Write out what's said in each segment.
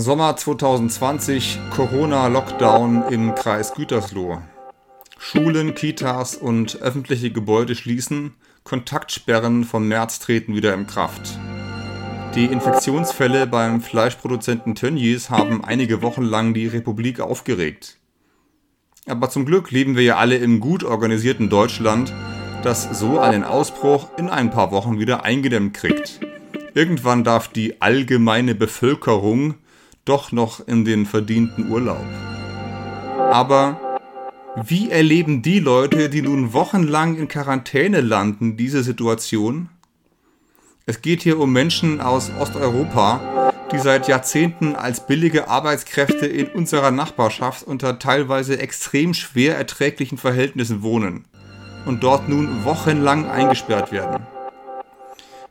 Sommer 2020, Corona-Lockdown im Kreis Gütersloh. Schulen, Kitas und öffentliche Gebäude schließen, Kontaktsperren vom März treten wieder in Kraft. Die Infektionsfälle beim Fleischproduzenten Tönnies haben einige Wochen lang die Republik aufgeregt. Aber zum Glück leben wir ja alle im gut organisierten Deutschland, das so einen Ausbruch in ein paar Wochen wieder eingedämmt kriegt. Irgendwann darf die allgemeine Bevölkerung doch noch in den verdienten Urlaub. Aber wie erleben die Leute, die nun wochenlang in Quarantäne landen, diese Situation? Es geht hier um Menschen aus Osteuropa, die seit Jahrzehnten als billige Arbeitskräfte in unserer Nachbarschaft unter teilweise extrem schwer erträglichen Verhältnissen wohnen und dort nun wochenlang eingesperrt werden.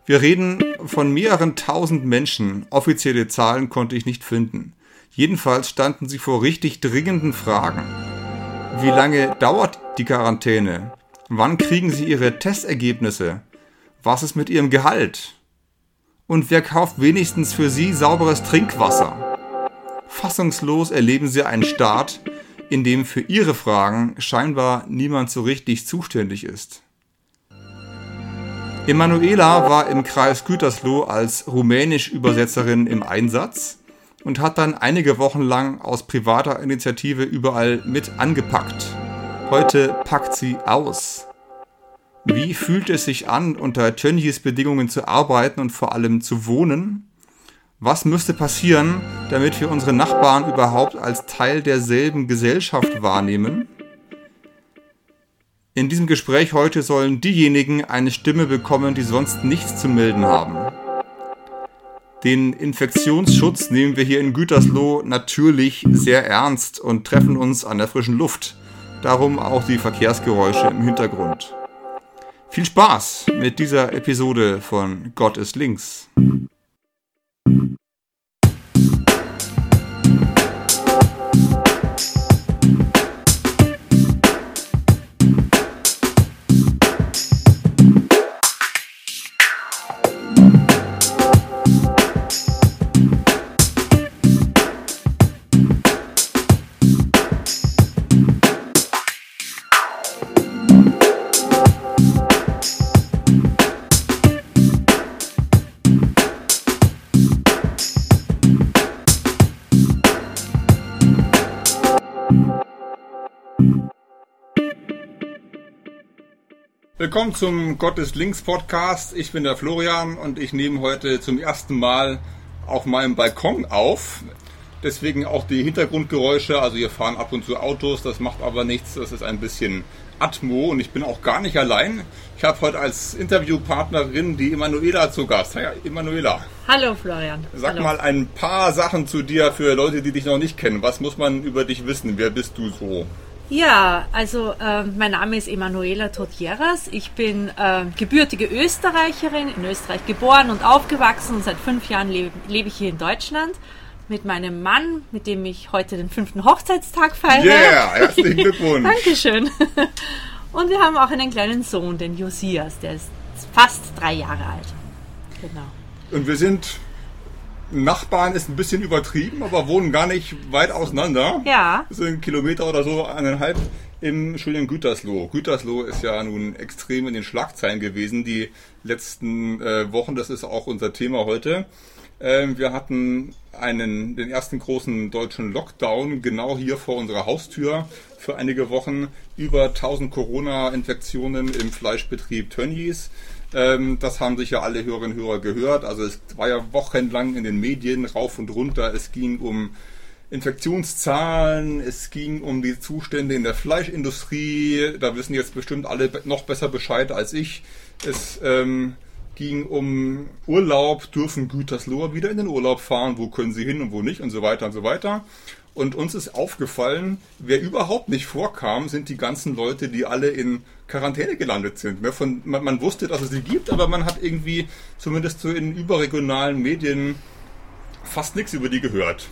Wir reden von mehreren tausend Menschen. Offizielle Zahlen konnte ich nicht finden. Jedenfalls standen sie vor richtig dringenden Fragen. Wie lange dauert die Quarantäne? Wann kriegen sie ihre Testergebnisse? Was ist mit ihrem Gehalt? Und wer kauft wenigstens für sie sauberes Trinkwasser? Fassungslos erleben sie einen Staat, in dem für ihre Fragen scheinbar niemand so richtig zuständig ist. Emanuela war im Kreis Gütersloh als Rumänisch-Übersetzerin im Einsatz und hat dann einige Wochen lang aus privater Initiative überall mit angepackt. Heute packt sie aus. Wie fühlt es sich an, unter Tönnies Bedingungen zu arbeiten und vor allem zu wohnen? Was müsste passieren, damit wir unsere Nachbarn überhaupt als Teil derselben Gesellschaft wahrnehmen? In diesem Gespräch heute sollen diejenigen eine Stimme bekommen, die sonst nichts zu melden haben. Den Infektionsschutz nehmen wir hier in Gütersloh natürlich sehr ernst und treffen uns an der frischen Luft. Darum auch die Verkehrsgeräusche im Hintergrund. Viel Spaß mit dieser Episode von Gott ist links. Willkommen zum Gottes Links Podcast. Ich bin der Florian und ich nehme heute zum ersten Mal auf meinem Balkon auf. Deswegen auch die Hintergrundgeräusche. Also hier fahren ab und zu Autos, das macht aber nichts. Das ist ein bisschen Atmo und ich bin auch gar nicht allein. Ich habe heute als Interviewpartnerin die Emanuela zu Gast. Hi, Emanuela. Hallo Florian. Sag Hallo. mal ein paar Sachen zu dir für Leute, die dich noch nicht kennen. Was muss man über dich wissen? Wer bist du so? Ja, also äh, mein Name ist Emanuela Totjeras. Ich bin äh, gebürtige Österreicherin, in Österreich geboren und aufgewachsen. Seit fünf Jahren lebe, lebe ich hier in Deutschland mit meinem Mann, mit dem ich heute den fünften Hochzeitstag feiere. Yeah, herzlichen Glückwunsch. Dankeschön. Und wir haben auch einen kleinen Sohn, den Josias, der ist fast drei Jahre alt. Genau. Und wir sind Nachbarn ist ein bisschen übertrieben, aber wohnen gar nicht weit auseinander. Ja. Sind Kilometer oder so, eineinhalb im schönen Gütersloh. Gütersloh ist ja nun extrem in den Schlagzeilen gewesen die letzten äh, Wochen. Das ist auch unser Thema heute. Ähm, wir hatten einen, den ersten großen deutschen Lockdown genau hier vor unserer Haustür für einige Wochen. Über 1000 Corona-Infektionen im Fleischbetrieb Tönnies. Ähm, das haben sicher alle Hörerinnen und Hörer gehört. Also es war ja wochenlang in den Medien rauf und runter. Es ging um Infektionszahlen, es ging um die Zustände in der Fleischindustrie. Da wissen jetzt bestimmt alle noch besser Bescheid als ich. Es ähm, ging um Urlaub, dürfen Gütersloher wieder in den Urlaub fahren, wo können sie hin und wo nicht und so weiter und so weiter. Und uns ist aufgefallen, wer überhaupt nicht vorkam, sind die ganzen Leute, die alle in Quarantäne gelandet sind. Ne? Von, man, man, wusste, dass es sie gibt, aber man hat irgendwie zumindest so in überregionalen Medien fast nichts über die gehört.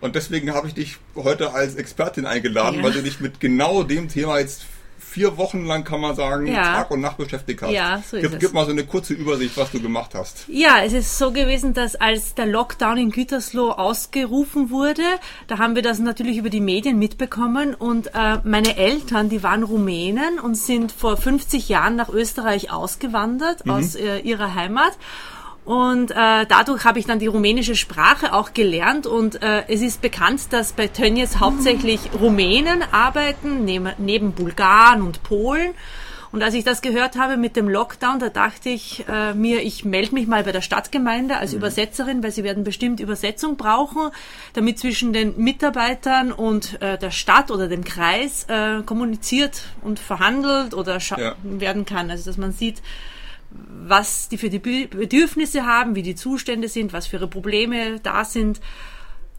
Und deswegen habe ich dich heute als Expertin eingeladen, Ja. weil du dich mit genau dem Thema jetzt vier Wochen lang, kann man sagen, Ja. Tag und Nacht beschäftigt hast. Ja, so ist gib, es. Gib mal so eine kurze Übersicht, was du gemacht hast. Ja, es ist so gewesen, dass als der Lockdown in Gütersloh ausgerufen wurde, da haben wir das natürlich über die Medien mitbekommen und äh, meine Eltern, die waren Rumänen und sind vor 50 Jahren nach Österreich ausgewandert aus äh, ihrer Heimat. Und äh, dadurch habe ich dann die rumänische Sprache auch gelernt und äh, es ist bekannt, dass bei Tönnies hauptsächlich Rumänen arbeiten, neben, neben Bulgaren und Polen. Und als ich das gehört habe mit dem Lockdown, da dachte ich äh, mir, ich melde mich mal bei der Stadtgemeinde als Übersetzerin, weil sie werden bestimmt Übersetzung brauchen, damit zwischen den Mitarbeitern und äh, der Stadt oder dem Kreis äh, kommuniziert und verhandelt oder Ja. werden kann. Also dass man sieht, was die für die Bedürfnisse haben, wie die Zustände sind, was für ihre Probleme da sind.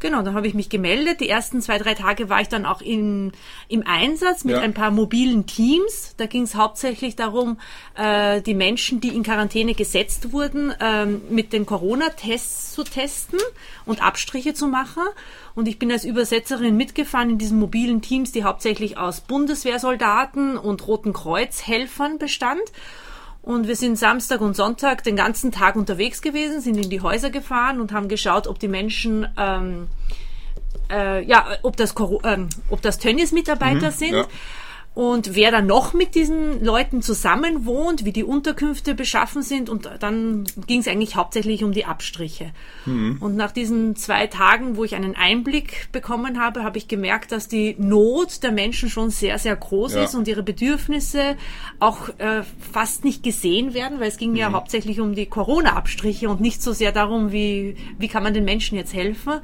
Genau, dann habe ich mich gemeldet. Die ersten zwei, drei Tage war ich dann auch in, im Einsatz mit Ja. ein paar mobilen Teams. Da ging es hauptsächlich darum, äh, die Menschen, die in Quarantäne gesetzt wurden, ähm, mit den Corona-Tests zu testen und Abstriche zu machen. Und ich bin als Übersetzerin mitgefahren in diesen mobilen Teams, die hauptsächlich aus Bundeswehrsoldaten und Roten Kreuz-Helfern bestand. Und wir sind Samstag und Sonntag den ganzen Tag unterwegs gewesen, sind in die Häuser gefahren und haben geschaut, ob die Menschen, ähm, äh, ja, ob das, ähm, ob das Tönnies-Mitarbeiter sind. ja. Und wer dann noch mit diesen Leuten zusammen wohnt, wie die Unterkünfte beschaffen sind. Und dann ging es eigentlich hauptsächlich um die Abstriche. Und nach diesen zwei Tagen, wo ich einen Einblick bekommen habe, habe ich gemerkt, dass die Not der Menschen schon sehr, sehr groß Ja. ist und ihre Bedürfnisse auch äh, fast nicht gesehen werden, weil es ging ja hauptsächlich um die Corona-Abstriche und nicht so sehr darum, wie, wie kann man den Menschen jetzt helfen.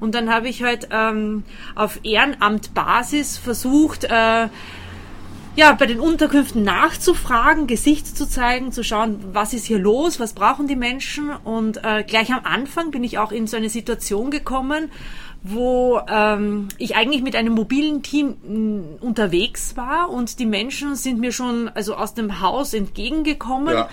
Und dann habe ich halt ähm, auf Ehrenamtbasis versucht, äh, ja, bei den Unterkünften nachzufragen, Gesicht zu zeigen, zu schauen, was ist hier los, was brauchen die Menschen. Und äh, gleich am Anfang bin ich auch in so eine Situation gekommen, wo ähm, ich eigentlich mit einem mobilen Team mh, unterwegs war und die Menschen sind mir schon also aus dem Haus entgegengekommen. Ja.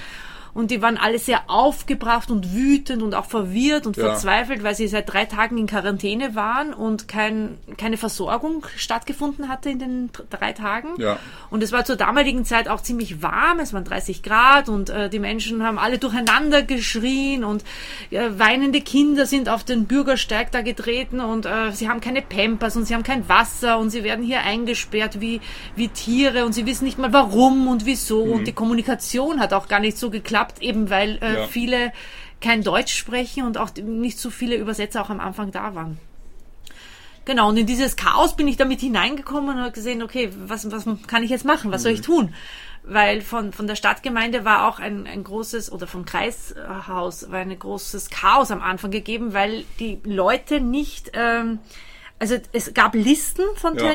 Und die waren alle sehr aufgebracht und wütend und auch verwirrt und Ja. verzweifelt, weil sie seit drei Tagen in Quarantäne waren und kein, keine Versorgung stattgefunden hatte in den dr- drei Tagen. Ja. Und es war zur damaligen Zeit auch ziemlich warm, es waren 30 Grad und äh, die Menschen haben alle durcheinander geschrien und äh, weinende Kinder sind auf den Bürgersteig da getreten und äh, sie haben keine Pampers und sie haben kein Wasser und sie werden hier eingesperrt wie, wie Tiere und sie wissen nicht mal warum und wieso und die Kommunikation hat auch gar nicht so geklappt, eben weil äh, Ja. viele kein Deutsch sprechen und auch nicht so viele Übersetzer auch am Anfang da waren. Genau, und in dieses Chaos bin ich damit hineingekommen und habe gesehen, okay, was, was kann ich jetzt machen? Was soll ich tun? Weil von, von der Stadtgemeinde war auch ein, ein großes, oder vom Kreishaus war ein großes Chaos am Anfang gegeben, weil die Leute nicht, ähm, also es gab Listen von Ja.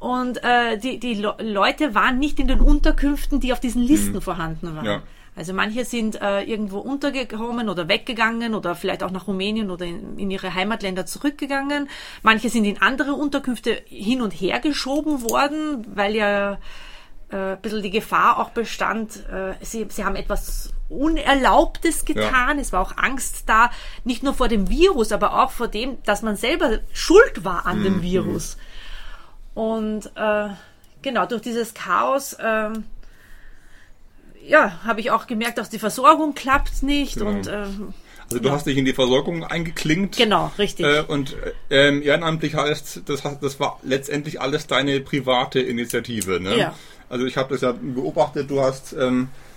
Und äh, die, die Le Leute waren nicht in den Unterkünften, die auf diesen Listen vorhanden waren. Ja. Also manche sind äh, irgendwo untergekommen oder weggegangen oder vielleicht auch nach Rumänien oder in, in ihre Heimatländer zurückgegangen. Manche sind in andere Unterkünfte hin und her geschoben worden, weil ja äh, ein bisschen die Gefahr auch bestand, äh, sie, sie haben etwas Unerlaubtes getan. Es war auch Angst da, nicht nur vor dem Virus, aber auch vor dem, dass man selber schuld war an dem Virus. Und äh, genau, durch dieses Chaos ähm, ja, habe ich auch gemerkt, dass die Versorgung klappt nicht Genau. und äh, Also du hast dich in die Versorgung eingeklinkt. genau, richtig. Äh, und äh, ähm, ehrenamtlich heißt, das, das war letztendlich alles deine private Initiative. Ne? Ja. Also ich habe das ja beobachtet, du hast ähm, äh,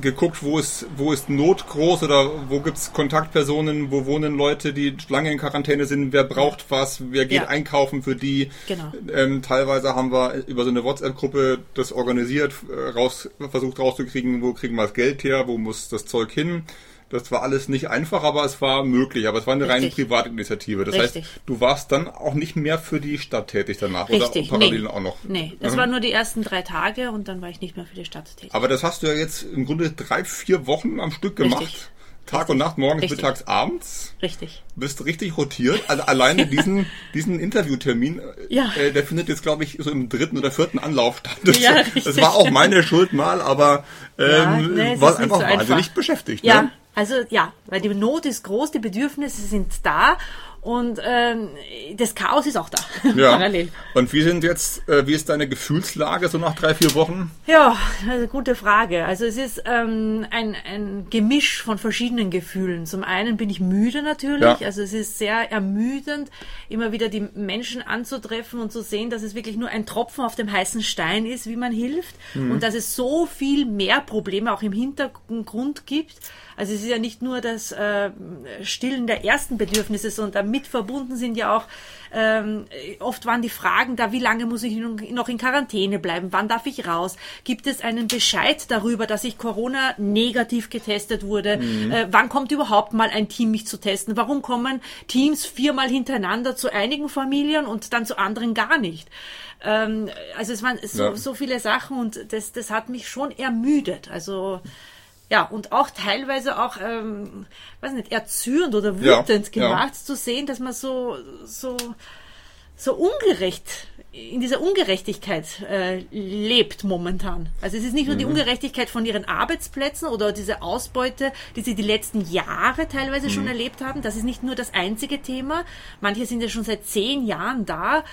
geguckt, wo ist, wo ist Not groß oder wo gibt's Kontaktpersonen, wo wohnen Leute, die lange in Quarantäne sind, wer braucht was, wer geht Ja. einkaufen für die. Genau. Ähm, teilweise haben wir über so eine WhatsApp-Gruppe das organisiert, äh, raus, versucht rauszukriegen, wo kriegen wir das Geld her, wo muss das Zeug hin. Das war alles nicht einfach, aber es war möglich. Aber es war eine reine Richtig. Privatinitiative. Das Richtig. heißt, du warst dann auch nicht mehr für die Stadt tätig danach richtig. oder parallel nee. auch noch. Nee, das Mhm. waren nur die ersten drei Tage und dann war ich nicht mehr für die Stadt tätig. Aber das hast du ja jetzt im Grunde drei, vier Wochen am Stück gemacht. Tag und Nacht, morgens, Richtig. mittags, abends. Richtig. Bist richtig rotiert. Also alleine diesen, diesen Interviewtermin, äh, Ja. äh, der findet jetzt, glaube ich, so im dritten oder vierten Anlauf statt. Das, Ja, das war auch meine Schuld mal, aber Ja, ähm, nee, es war einfach so einfach. wahnsinnig beschäftigt. Ja, Ne? also ja, weil die Not ist groß, die Bedürfnisse sind da Und ähm, das Chaos ist auch da, ja. parallel. Und wie sind jetzt, äh, wie ist deine Gefühlslage so nach drei, vier Wochen? Ja, eine gute Frage. Also es ist ähm, ein, ein Gemisch von verschiedenen Gefühlen. Zum einen bin ich müde natürlich. Ja. Also es ist sehr ermüdend, immer wieder die Menschen anzutreffen und zu sehen, dass es wirklich nur ein Tropfen auf dem heißen Stein ist, wie man hilft. Mhm. Und dass es so viel mehr Probleme auch im Hintergrund gibt. Also es ist ja nicht nur das äh, Stillen der ersten Bedürfnisse, sondern damit verbunden sind ja auch ähm, oft waren die Fragen da, wie lange muss ich noch in Quarantäne bleiben, wann darf ich raus, gibt es einen Bescheid darüber, dass ich Corona negativ getestet wurde, mhm. äh, wann kommt überhaupt mal ein Team mich zu testen, warum kommen Teams viermal hintereinander zu einigen Familien und dann zu anderen gar nicht. Ähm, also es waren so, ja. so viele Sachen und das, das hat mich schon ermüdet. Also ja, und auch teilweise auch, ähm, weiß nicht, erzürnt oder wütend ja, gemacht, ja. zu sehen, dass man so, so, so ungerecht, in dieser Ungerechtigkeit äh, lebt momentan. Also es ist nicht nur mhm. die Ungerechtigkeit von ihren Arbeitsplätzen oder diese Ausbeute, die sie die letzten Jahre teilweise mhm. schon erlebt haben. Das ist nicht nur das einzige Thema. Manche sind ja schon seit zehn Jahren da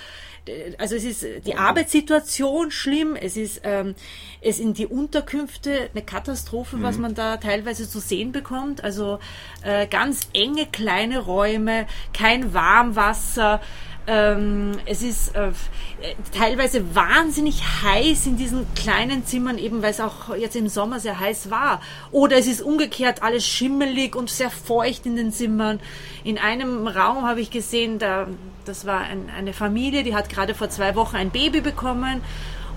also es ist die Arbeitssituation schlimm, es ist ähm, es sind die Unterkünfte eine Katastrophe, mhm. was man da teilweise zu sehen bekommt. Also äh, ganz enge kleine Räume, kein Warmwasser. Ähm, es ist äh, teilweise wahnsinnig heiß in diesen kleinen Zimmern, eben weil es auch jetzt im Sommer sehr heiß war. Oder es ist umgekehrt alles schimmelig und sehr feucht in den Zimmern. In einem Raum habe ich gesehen, da, das war ein, eine Familie, die hat gerade vor zwei Wochen ein Baby bekommen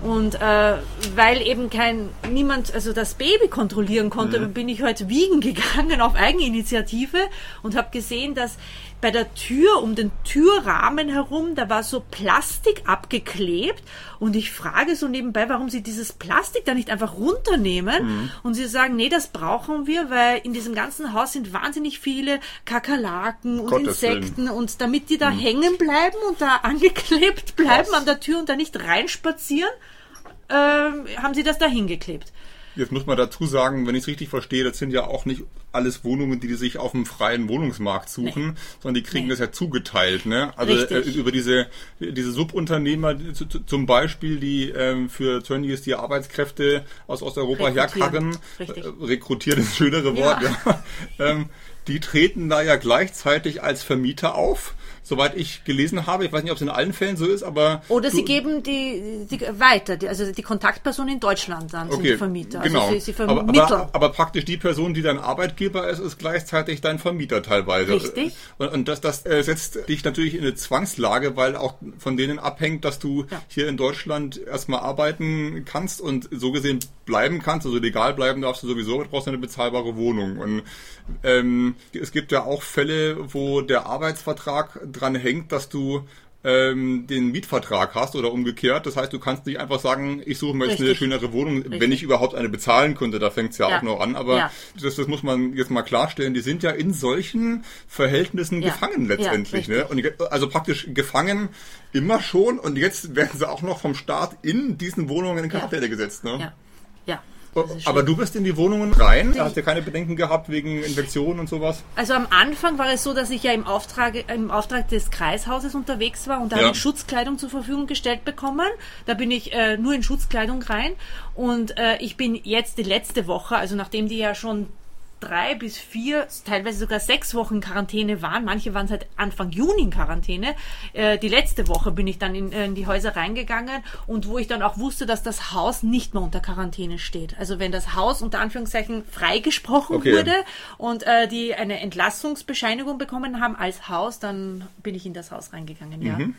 und äh, weil eben kein niemand also das Baby kontrollieren konnte, mhm. bin ich heute wiegen gegangen auf Eigeninitiative und habe gesehen, dass bei der Tür um den Türrahmen herum, da war so Plastik abgeklebt und ich frage so nebenbei, warum sie dieses Plastik da nicht einfach runternehmen mhm. und sie sagen, nee, das brauchen wir, weil in diesem ganzen Haus sind wahnsinnig viele Kakerlaken und Gottes Insekten Willen. und damit die da mhm. hängen bleiben und da angeklebt bleiben Was? an der Tür und da nicht reinspazieren, äh, haben sie das da hingeklebt. Jetzt muss man dazu sagen, wenn ich es richtig verstehe, das sind ja auch nicht alles Wohnungen, die sich auf dem freien Wohnungsmarkt suchen, nee. sondern die kriegen nee. das ja zugeteilt. Ne? Also äh, über diese, diese Subunternehmer zu, zum Beispiel, die ähm, für Tönnies die Arbeitskräfte aus Osteuropa herkarren, äh, rekrutieren ist das schönere Wort, ja. ja. ähm, die treten da ja gleichzeitig als Vermieter auf soweit ich gelesen habe. Ich weiß nicht, ob es in allen Fällen so ist, aber. Oder sie geben die, die weiter, die, also die Kontaktperson in Deutschland dann okay, sind die Vermieter. Also genau. Sie, sie aber, aber, aber, praktisch die Person, die dein Arbeitgeber ist, ist gleichzeitig dein Vermieter teilweise. Richtig. Und, und das, das äh, setzt dich natürlich in eine Zwangslage, weil auch von denen abhängt, dass du ja. hier in Deutschland erstmal arbeiten kannst und so gesehen bleiben kannst, also legal bleiben darfst du sowieso, brauchst du eine bezahlbare Wohnung. Und ähm, es gibt ja auch Fälle, wo der Arbeitsvertrag dran hängt, dass du ähm, den Mietvertrag hast oder umgekehrt. Das heißt, du kannst nicht einfach sagen, ich suche mir jetzt eine schönere Wohnung, Richtig. wenn ich überhaupt eine bezahlen könnte. Da fängt es ja, ja, auch noch an. Aber ja. das, das muss man jetzt mal klarstellen. Die sind ja in solchen Verhältnissen ja. gefangen letztendlich. ne? Und also praktisch gefangen immer schon. Und jetzt werden sie auch noch vom Staat in diesen Wohnungen in Quarantäne gesetzt. Ne? Ja. ja. Aber du bist in die Wohnungen rein? Da hast du keine Bedenken gehabt wegen Infektionen und sowas? Also am Anfang war es so, dass ich ja im Auftrag, im Auftrag des Kreishauses unterwegs war und da ja. habe ich Schutzkleidung zur Verfügung gestellt bekommen. Da bin ich äh, nur in Schutzkleidung rein und äh, ich bin jetzt die letzte Woche, also nachdem die ja schon drei bis vier, teilweise sogar sechs Wochen Quarantäne waren. Manche waren seit Anfang Juni in Quarantäne. Äh, die letzte Woche bin ich dann in, äh, in, die Häuser reingegangen und wo ich dann auch wusste, dass das Haus nicht mehr unter Quarantäne steht. Also wenn das Haus unter Anführungszeichen freigesprochen okay. wurde und äh, die eine Entlassungsbescheinigung bekommen haben als Haus, dann bin ich in das Haus reingegangen, ja. Mhm.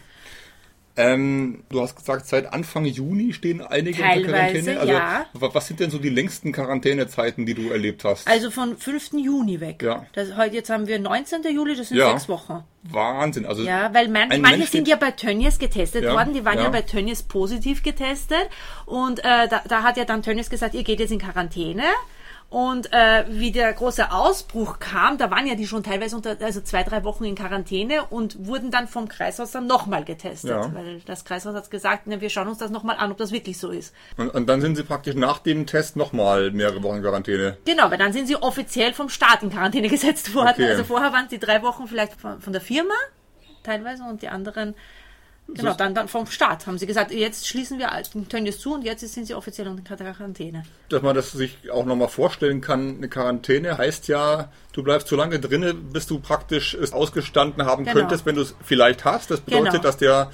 Ähm, du hast gesagt, seit Anfang Juni stehen einige Teilweise, unter Quarantäne. Also, ja. Was sind denn so die längsten Quarantänezeiten, die du erlebt hast? Also von 5. Juni weg. Ja. Das, heute, jetzt haben wir 19. Juli, das sind ja. sechs Wochen. Wahnsinn. Also ja, weil man, manche sind ja bei Tönnies getestet ja, worden, die waren ja. ja bei Tönnies positiv getestet und äh, da, da hat ja dann Tönnies gesagt, ihr geht jetzt in Quarantäne. Und äh, wie der große Ausbruch kam, da waren ja die schon teilweise unter, also zwei, drei Wochen in Quarantäne und wurden dann vom Kreishaus dann nochmal getestet. Ja. Weil das Kreishaus hat gesagt, ne, wir schauen uns das nochmal an, ob das wirklich so ist. Und, und dann sind sie praktisch nach dem Test nochmal mehrere Wochen in Quarantäne. Genau, weil dann sind sie offiziell vom Staat in Quarantäne gesetzt worden. Okay. Also vorher waren sie drei Wochen vielleicht von, von der Firma teilweise und die anderen Genau, dann, dann vom Staat haben sie gesagt, jetzt schließen wir Tönnies zu und jetzt sind sie offiziell unter Quarantäne. Dass man das sich auch nochmal vorstellen kann, eine Quarantäne heißt ja, du bleibst so lange drinnen, bis du praktisch es ausgestanden haben genau. könntest, wenn du es vielleicht hast. Das bedeutet, genau. dass der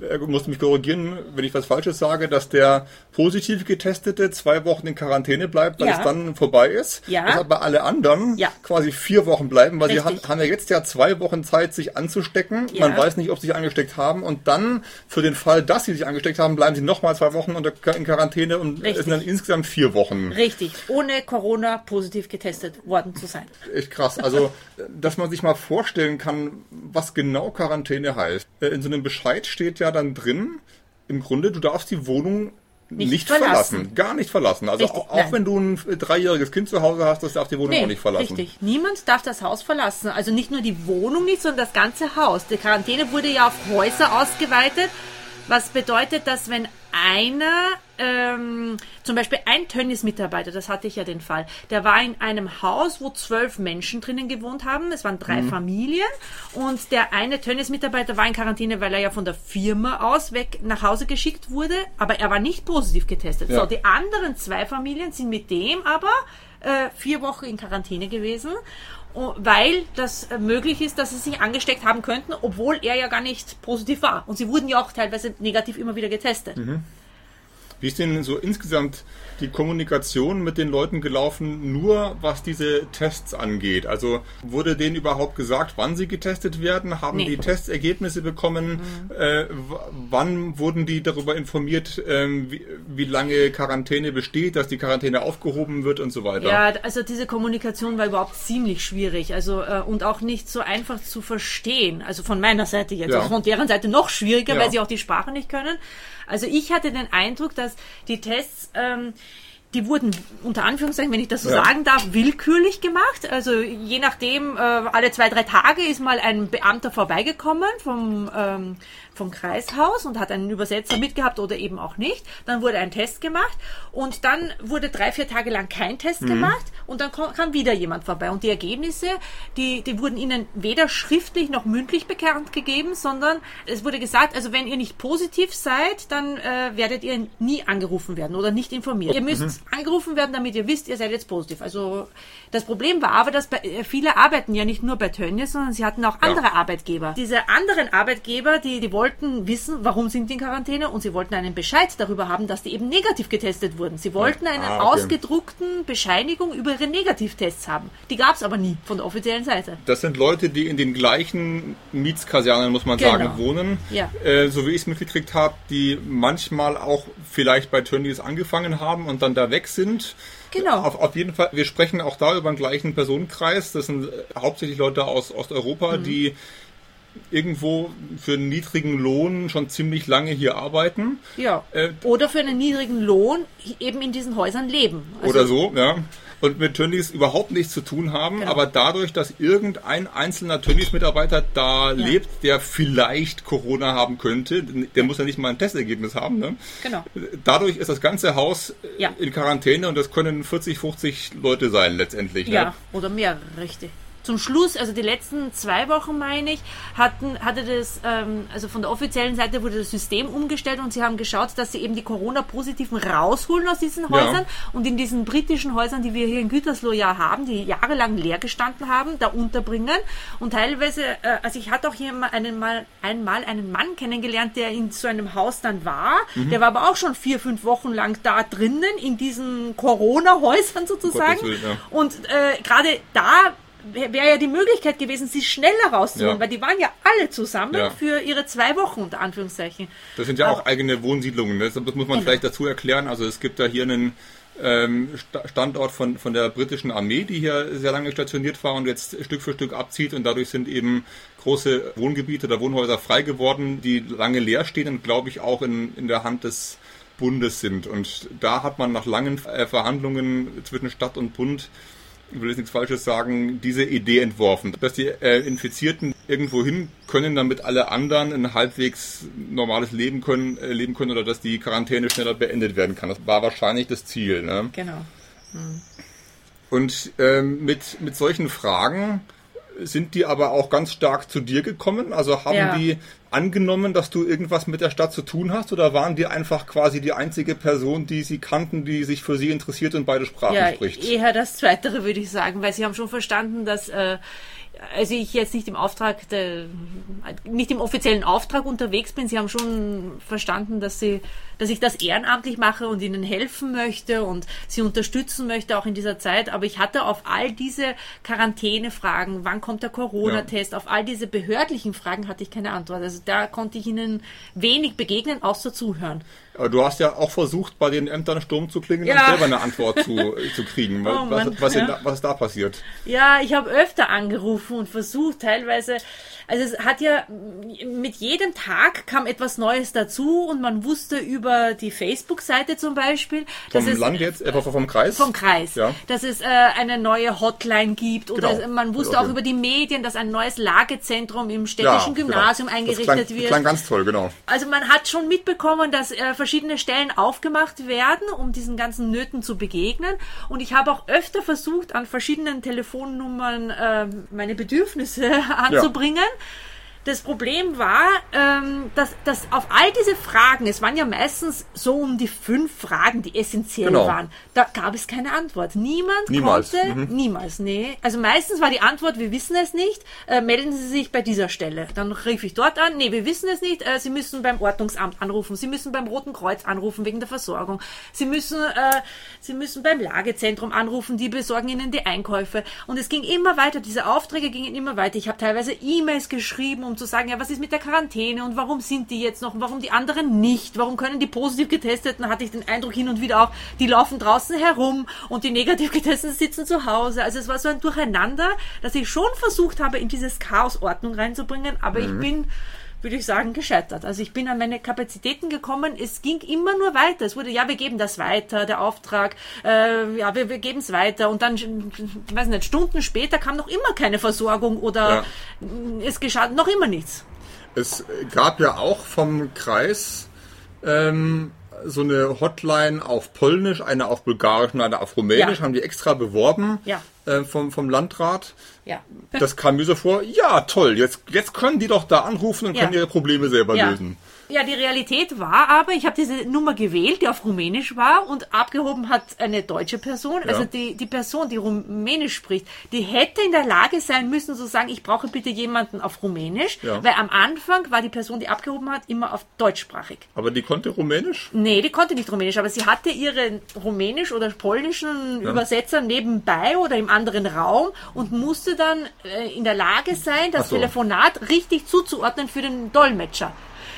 er musste mich korrigieren, wenn ich was Falsches sage, dass der positiv getestete zwei Wochen in Quarantäne bleibt, weil ja. es dann vorbei ist. Ja. Dass aber alle anderen ja. quasi vier Wochen bleiben, weil Richtig. sie haben ja jetzt ja zwei Wochen Zeit, sich anzustecken. Ja. Man weiß nicht, ob sie sich angesteckt haben. Und dann für den Fall, dass sie sich angesteckt haben, bleiben sie nochmal zwei Wochen in Quarantäne und Richtig. es sind dann insgesamt vier Wochen. Richtig, ohne Corona positiv getestet worden zu sein. Echt krass. Also, dass man sich mal vorstellen kann, was genau Quarantäne heißt. Äh, in so einem Bescheid steht ja dann drin, im Grunde, du darfst die Wohnung nicht, nicht verlassen. verlassen. Gar nicht verlassen. Also richtig, auch, auch wenn du ein dreijähriges Kind zu Hause hast, das darf die Wohnung nee, auch nicht verlassen. Richtig. Niemand darf das Haus verlassen. Also nicht nur die Wohnung nicht, sondern das ganze Haus. Die Quarantäne wurde ja auf Häuser ausgeweitet. Was bedeutet, dass wenn einer, ähm, zum Beispiel ein Tönnies-Mitarbeiter, das hatte ich ja den Fall, der war in einem Haus, wo zwölf Menschen drinnen gewohnt haben. Es waren drei mhm. Familien und der eine Tönnies-Mitarbeiter war in Quarantäne, weil er ja von der Firma aus weg nach Hause geschickt wurde, aber er war nicht positiv getestet. Ja. So, die anderen zwei Familien sind mit dem aber äh, vier Wochen in Quarantäne gewesen weil das äh, möglich ist, dass sie sich angesteckt haben könnten, obwohl er ja gar nicht positiv war. Und sie wurden ja auch teilweise negativ immer wieder getestet. Mhm. Wie ist denn so insgesamt die Kommunikation mit den Leuten gelaufen, nur was diese Tests angeht? Also wurde denen überhaupt gesagt, wann sie getestet werden? Haben nee. die Testergebnisse bekommen? Mhm. Äh, wann wurden die darüber informiert, äh, wie, wie, lange Quarantäne besteht, dass die Quarantäne aufgehoben wird und so weiter? Ja, also diese Kommunikation war überhaupt ziemlich schwierig also äh, und auch nicht so einfach zu verstehen. Also von meiner Seite jetzt, ja. also von deren Seite noch schwieriger, ja. weil sie auch die Sprache nicht können. Also ich hatte den Eindruck, dass die Tests, ähm, die wurden unter Anführungszeichen, wenn ich das so ja. sagen darf, willkürlich gemacht. Also je nachdem, äh, alle zwei, drei Tage ist mal ein Beamter vorbeigekommen vom ähm, vom Kreishaus und hat einen Übersetzer mitgehabt oder eben auch nicht. Dann wurde ein Test gemacht und dann wurde drei, vier Tage lang kein Test mhm. gemacht und dann kam wieder jemand vorbei. Und die Ergebnisse, die, die wurden ihnen weder schriftlich noch mündlich bekannt gegeben, sondern es wurde gesagt, also wenn ihr nicht positiv seid, dann äh, werdet ihr nie angerufen werden oder nicht informiert. Ihr müsst mhm. angerufen werden, damit ihr wisst, ihr seid jetzt positiv. Also das Problem war aber, dass bei, äh, viele arbeiten ja nicht nur bei Tönnies, sondern sie hatten auch andere ja. Arbeitgeber. Diese anderen Arbeitgeber, die, die wollten wollten wissen, warum sind die in Quarantäne und sie wollten einen Bescheid darüber haben, dass die eben negativ getestet wurden. Sie wollten eine ah, okay. ausgedruckten Bescheinigung über ihre Negativtests haben. Die gab es aber nie von der offiziellen Seite. Das sind Leute, die in den gleichen Mietskasernen, muss man genau. sagen, wohnen. Ja. Äh, so wie ich es mitgekriegt habe, die manchmal auch vielleicht bei Tönnies angefangen haben und dann da weg sind. Genau. Auf, auf, jeden Fall, wir sprechen auch da über den gleichen Personenkreis. Das sind hauptsächlich Leute aus Osteuropa, mhm. die irgendwo für einen niedrigen Lohn schon ziemlich lange hier arbeiten. Ja. Äh, oder für einen niedrigen Lohn eben in diesen Häusern leben. Also oder so, ja. Und mit Tönnies überhaupt nichts zu tun haben, genau. aber dadurch, dass irgendein einzelner Tönnies-Mitarbeiter da ja. lebt, der vielleicht Corona haben könnte, der muss ja nicht mal ein Testergebnis haben, ne? Genau. Dadurch ist das ganze Haus ja. in Quarantäne und das können 40, 50 Leute sein letztendlich. Ja, ne? oder mehr, richtig zum Schluss, also die letzten zwei Wochen meine ich, hatten, hatte das, ähm, also von der offiziellen Seite wurde das System umgestellt und sie haben geschaut, dass sie eben die Corona-Positiven rausholen aus diesen Häusern ja. und in diesen britischen Häusern, die wir hier in Gütersloh ja haben, die jahrelang leer gestanden haben, da unterbringen und teilweise, äh, also ich hatte auch hier einen mal, einmal einen Mann kennengelernt, der in so einem Haus dann war, mhm. der war aber auch schon vier, fünf Wochen lang da drinnen in diesen Corona-Häusern sozusagen Willen, ja. und äh, gerade da wäre ja die Möglichkeit gewesen, sie schneller rauszuholen, ja. weil die waren ja alle zusammen ja. für ihre zwei Wochen, unter Anführungszeichen. Das sind ja auch, auch eigene Wohnsiedlungen, ne? das muss man genau. vielleicht dazu erklären. Also es gibt da hier einen ähm, Standort von, von der britischen Armee, die hier sehr lange stationiert war und jetzt Stück für Stück abzieht und dadurch sind eben große Wohngebiete oder Wohnhäuser frei geworden, die lange leer stehen und glaube ich auch in, in der Hand des Bundes sind. Und da hat man nach langen äh, Verhandlungen zwischen Stadt und Bund ich will jetzt nichts Falsches sagen, diese Idee entworfen, dass die äh, Infizierten irgendwo hin können, damit alle anderen ein halbwegs normales Leben können, äh, leben können oder dass die Quarantäne schneller beendet werden kann. Das war wahrscheinlich das Ziel. Ne? Genau. Hm. Und ähm, mit, mit solchen Fragen sind die aber auch ganz stark zu dir gekommen? Also haben Ja. die angenommen, dass du irgendwas mit der Stadt zu tun hast oder waren die einfach quasi die einzige Person, die sie kannten, die sich für sie interessiert und beide Sprachen Ja, spricht? eher das Zweitere würde ich sagen, weil sie haben schon verstanden, dass äh, also ich jetzt nicht im Auftrag, der, nicht im offiziellen Auftrag unterwegs bin. Sie haben schon verstanden, dass sie, dass ich das ehrenamtlich mache und ihnen helfen möchte und sie unterstützen möchte auch in dieser Zeit. Aber ich hatte auf all diese Quarantänefragen, wann kommt der Corona-Test, auf all diese behördlichen Fragen hatte ich keine Antwort. Also da konnte ich ihnen wenig begegnen, außer zuhören. Aber du hast ja auch versucht, bei den Ämtern Sturm zu klingen Ja. und selber eine Antwort zu, zu kriegen. Oh was, was, ja. was ist da passiert? Ja, ich habe öfter angerufen und versucht, teilweise. Also es hat ja mit jedem Tag kam etwas Neues dazu und man wusste über die Facebook-Seite zum Beispiel, dass Vom es Land jetzt, äh, vom Kreis? vom Kreis, Ja. dass es äh, eine neue Hotline gibt oder Genau. es, man wusste Okay. auch über die Medien, dass ein neues Lagezentrum im städtischen Gymnasium genau. eingerichtet das klang, wird. Das klang ganz toll, genau. Also man hat schon mitbekommen, dass äh, verschiedene Stellen aufgemacht werden, um diesen ganzen Nöten zu begegnen. Und ich habe auch öfter versucht, an verschiedenen Telefonnummern äh, meine Bedürfnisse anzubringen. Das Problem war, ähm, dass, dass auf all diese Fragen, es waren ja meistens so um die fünf Fragen, die essentiell Genau. waren, da gab es keine Antwort. Niemand Niemals. konnte, Mhm. niemals, nee. Also meistens war die Antwort, wir wissen es nicht, äh, melden Sie sich bei dieser Stelle. Dann rief ich dort an, nee, wir wissen es nicht, äh, Sie müssen beim Ordnungsamt anrufen, Sie müssen beim Roten Kreuz anrufen wegen der Versorgung, Sie müssen, äh, Sie müssen beim Lagezentrum anrufen, die besorgen Ihnen die Einkäufe. Und es ging immer weiter, diese Aufträge gingen immer weiter. Ich habe teilweise E-Mails geschrieben, um zu sagen, ja, was ist mit der Quarantäne und warum sind die jetzt noch, und warum die anderen nicht, warum können die positiv getesteten, hatte ich den Eindruck hin und wieder auch, die laufen draußen herum und die negativ getesteten sitzen zu Hause. Also es war so ein Durcheinander, dass ich schon versucht habe, in dieses Chaos Ordnung reinzubringen, aber ich bin würde ich sagen, gescheitert. Also ich bin an meine Kapazitäten gekommen. Es ging immer nur weiter. Es wurde, ja, wir geben das weiter, der Auftrag, äh, ja, wir, wir geben es weiter. Und dann, ich weiß nicht, Stunden später kam noch immer keine Versorgung oder es geschah noch immer nichts. Es gab ja auch vom Kreis ähm, so eine Hotline auf Polnisch, eine auf Bulgarisch und eine auf Rumänisch, Ja. haben die extra beworben Ja. äh, vom, vom Landrat. Ja. Das kam mir so vor, ja toll, jetzt, jetzt können die doch da anrufen und können ihre Probleme selber lösen. Ja, die Realität war aber, ich habe diese Nummer gewählt, die auf Rumänisch war und abgehoben hat eine deutsche Person. Also die, die Person, die Rumänisch spricht, die hätte in der Lage sein müssen zu sagen, ich brauche bitte jemanden auf Rumänisch, Ja. weil am Anfang war die Person, die abgehoben hat, immer auf deutschsprachig. Aber die konnte Rumänisch? Nee, die konnte nicht Rumänisch, aber sie hatte ihren rumänisch oder polnischen Übersetzer nebenbei oder im anderen Raum und musste dann äh, in der Lage sein, das so. Telefonat richtig zuzuordnen für den Dolmetscher.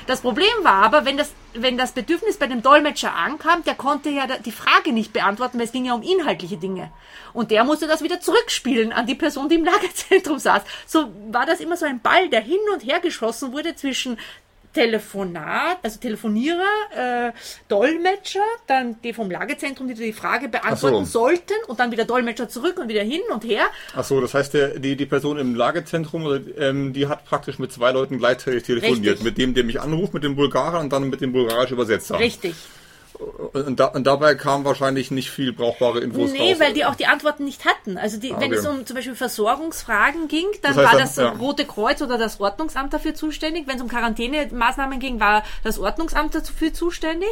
Das Problem war aber, wenn das, wenn das Bedürfnis bei dem Dolmetscher ankam, der konnte ja die Frage nicht beantworten, weil es ging ja um inhaltliche Dinge. Und der musste das wieder zurückspielen an die Person, die im Lagerzentrum saß. So war das immer so ein Ball, der hin und her geschossen wurde zwischen Telefonat, also Telefonierer, äh, Dolmetscher, dann die vom Lagezentrum, die die Frage beantworten so. sollten und dann wieder Dolmetscher zurück und wieder hin und her. Ach so, das heißt, der, die, die Person im Lagezentrum, ähm, die hat praktisch mit zwei Leuten gleichzeitig telefoniert. Richtig. Mit dem, der mich anruft, mit dem Bulgarer und dann mit dem bulgarischen Übersetzer. Richtig. Und, da, und dabei kam wahrscheinlich nicht viel brauchbare Infos Nee, raus. weil die auch die Antworten nicht hatten. Also die, wenn okay. es um zum Beispiel Versorgungsfragen ging, dann Das heißt war das ja. Rote Kreuz oder das Ordnungsamt dafür zuständig. Wenn es um Quarantänemaßnahmen ging, war das Ordnungsamt dafür zuständig.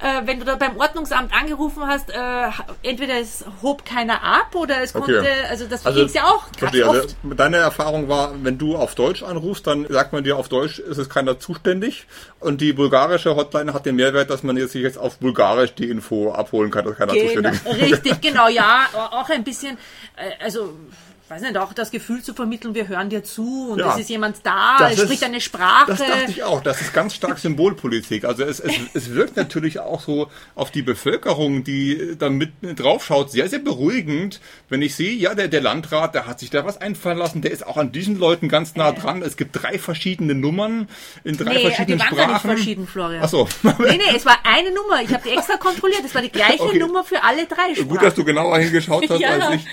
Äh, wenn du da beim Ordnungsamt angerufen hast, äh, entweder es hob keiner ab oder es Okay. konnte, also das ging ja auch verstehe. oft. Also, deine Erfahrung war, wenn du auf Deutsch anrufst, dann sagt man dir auf Deutsch, ist es keiner zuständig. Und die bulgarische Hotline hat den Mehrwert, dass man jetzt sich jetzt auf Bulgarisch die Info abholen kann, dass keiner Genau, zuständig ist. richtig, genau, ja, auch ein bisschen, äh, also, weiß nicht, auch das Gefühl zu vermitteln, wir hören dir zu und Ja. es ist jemand da, Das es spricht ist- eine Sprache. Das dachte ich auch. Das ist ganz stark Symbolpolitik. Also es, es, es wirkt natürlich auch so auf die Bevölkerung, die da mit draufschaut, sehr, sehr beruhigend, wenn ich sehe, ja, der, der Landrat, der hat sich da was einfallen lassen, der ist auch an diesen Leuten ganz nah dran. Es gibt drei verschiedene Nummern in drei Nee, verschiedenen die waren gar nicht Sprachen. verschieden, Florian. Ach so. Nee, nee, es war eine Nummer. Ich habe die extra kontrolliert. Es war die gleiche Okay. Nummer für alle drei Sprachen. Gut, dass du genauer hingeschaut hast Ja. als ich.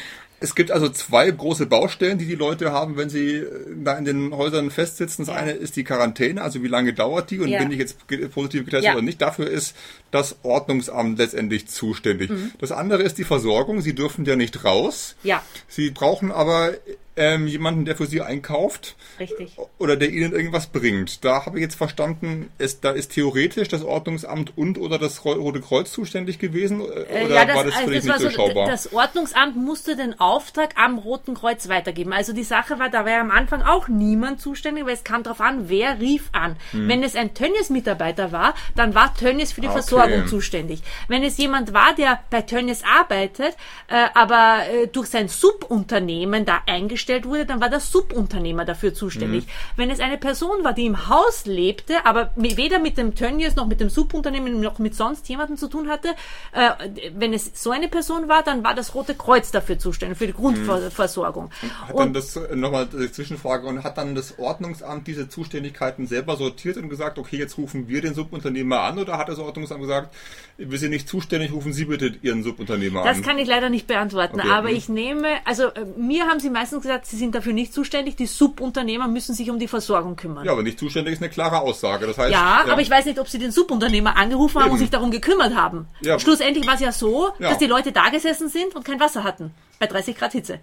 Es gibt also zwei große Baustellen, die die Leute haben, wenn sie äh, da in den Häusern festsitzen. Das Ja. eine ist die Quarantäne, also wie lange dauert die und Ja. bin ich jetzt positiv getestet Ja. oder nicht. Dafür ist das Ordnungsamt letztendlich zuständig. Mhm. Das andere ist die Versorgung. Sie dürfen ja nicht raus. Ja. Sie brauchen aber ähm, jemanden, der für sie einkauft. Richtig. Oder der ihnen irgendwas bringt. Da habe ich jetzt verstanden, ist, da ist theoretisch das Ordnungsamt und oder das Rote Kreuz zuständig gewesen? Äh, oder ja, das, war das also das war so, durchschaubar? das Ordnungsamt musste den Auftrag am Roten Kreuz weitergeben. Also die Sache war, da war am Anfang auch niemand zuständig, weil es kam darauf an, wer rief an. Wenn es ein Tönnies-Mitarbeiter war, dann war Tönnies für die Hm. Okay. Versorgung zuständig. Wenn es jemand war, der bei Tönnies arbeitet, äh, aber äh, durch sein Subunternehmen da eingestellt wurde, dann war der Subunternehmer dafür zuständig. Wenn es eine Person war, die im Haus lebte, aber weder mit dem Tönnies noch mit dem Subunternehmen noch mit sonst jemandem zu tun hatte, äh, wenn es so eine Person war, dann war das Rote Kreuz dafür zuständig, für die Grundversorgung. Hat dann das äh, nochmal die Zwischenfrage und hat dann das Ordnungsamt diese Zuständigkeiten selber sortiert und gesagt, okay, jetzt rufen wir den Subunternehmer an oder hat das Ordnungsamt gesagt, wir sind nicht zuständig, rufen Sie bitte Ihren Subunternehmer Das an? kann ich leider nicht beantworten, Okay, aber ich nehme, also äh, mir haben sie meistens gesagt, sie sind dafür nicht zuständig, die Subunternehmer müssen sich um die Versorgung kümmern. Ja, aber nicht zuständig ist eine klare Aussage. Das heißt, Ja, aber ich weiß nicht, ob sie den Subunternehmer angerufen haben und Eben. sich darum gekümmert haben. Ja. Schlussendlich war es ja so, Ja. dass die Leute da gesessen sind und kein Wasser hatten. Bei 30 Grad Hitze.